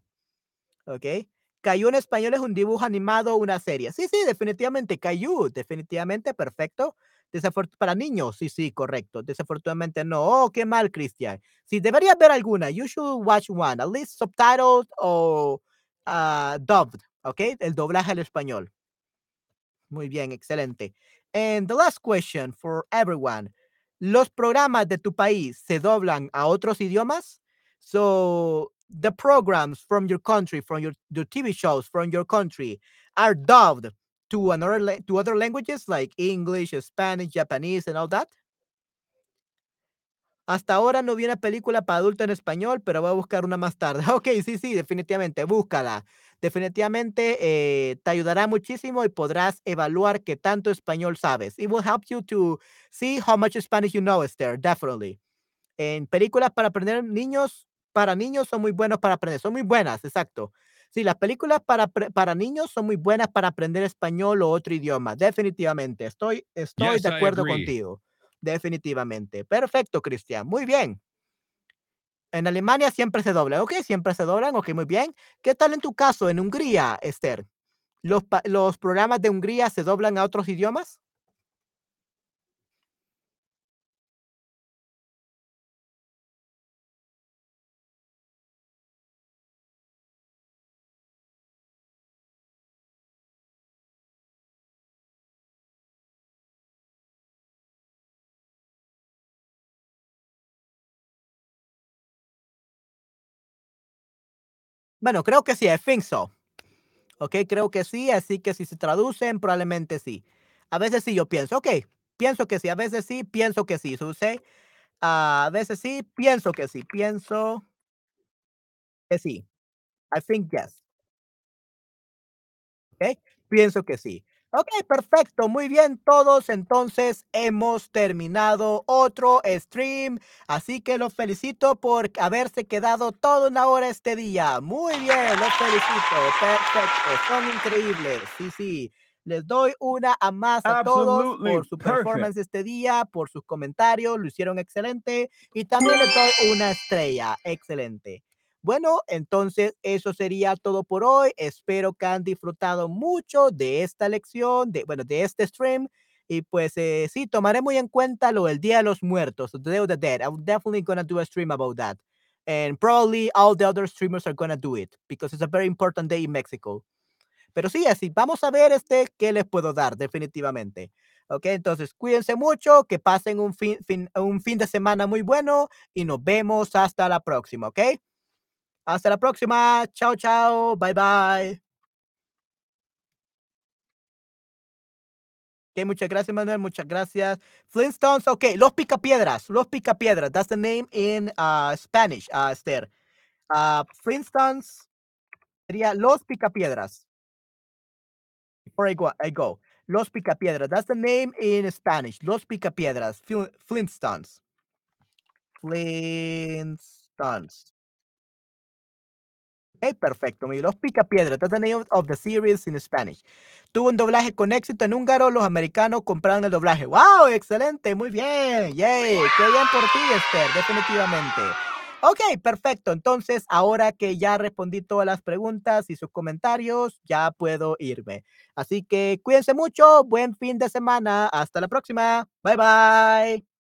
Okay. Caillou en español es un dibujo animado, una serie. Sí, sí, definitivamente. Caillou, definitivamente, perfecto. Desafor para niños, sí, sí, correcto. Desafortunadamente no. Oh, qué mal, Cristian. Sí, deberías ver alguna. You should watch one, at least subtitled o uh, dubbed, ¿ok? El doblaje al español. Muy bien, excelente. And the last question for everyone. ¿Los programas de tu país se doblan a otros idiomas? So the programs from your country, from your, your TV shows from your country are dubbed to another to other languages like English, Spanish, Japanese, and all that? Hasta ahora no vi una película para adultos en español, pero voy a buscar una más tarde. Ok, sí, sí, definitivamente, búscala. Definitivamente eh, te ayudará muchísimo y podrás evaluar qué tanto español sabes. It will help you to see how much Spanish you know, Esther, definitely. En películas para aprender niños, para niños son muy buenos para aprender, son muy buenas, exacto. Sí, las películas para, para niños son muy buenas para aprender español o otro idioma, definitivamente. Estoy, estoy Yes, de acuerdo contigo. Definitivamente. Perfecto, Cristian. Muy bien. En Alemania siempre se dobla, ¿ok? Siempre se doblan, ok, muy bien. ¿Qué tal en tu caso, en Hungría, Esther? ¿Los, los programas de Hungría se doblan a otros idiomas? Bueno, creo que sí, I think so. Ok, creo que sí, así que si se traducen, probablemente sí. A veces sí, yo pienso, ok, pienso que sí, a veces sí, pienso que sí, so a veces sí, pienso que sí, pienso que sí. I think yes. ¿ok? Pienso que sí. Ok, perfecto, muy bien todos, entonces hemos terminado otro stream, así que los felicito por haberse quedado toda una hora este día. Muy bien, los felicito, perfecto, son increíbles, sí, sí. Les doy una a más a todos por su performance este día, por sus comentarios, lo hicieron excelente y también les doy una estrella, excelente. Bueno, entonces eso sería todo por hoy. Espero que han disfrutado mucho de esta lección, de, bueno, de este stream. Y pues eh, sí, tomaré muy en cuenta lo del Día de los Muertos, the Day of the Dead. I'm definitely gonna do a stream about that. And probably all the other streamers are gonna do it because it's a very important day in Mexico. Pero sí, así, vamos a ver este qué les puedo dar, definitivamente. Ok, entonces cuídense mucho, que pasen un fin, un fin de semana muy bueno y nos vemos hasta la próxima, ¿ok? Hasta la próxima. Chao, chao. Bye, bye. Ok, muchas gracias, Manuel. Muchas gracias. Flintstones, ok. Los Picapiedras. Los Picapiedras. That's the name in uh, Spanish, uh, Esther. Uh, Flintstones sería Los Picapiedras. Before I go, I go. Los Picapiedras. That's the name in Spanish. Los Picapiedras. Flin- Flintstones. Flintstones. Ok, perfecto. Los Picapiedra. That's the name of the series in Spanish. Tuvo un doblaje con éxito en húngaro. Los americanos compraron el doblaje. ¡Wow! Excelente. Muy bien. ¡Yay! Qué bien por ti, Esther. Definitivamente. Ok, perfecto. Entonces, ahora que ya respondí todas las preguntas y sus comentarios, ya puedo irme. Así que cuídense mucho. Buen fin de semana. Hasta la próxima. Bye bye.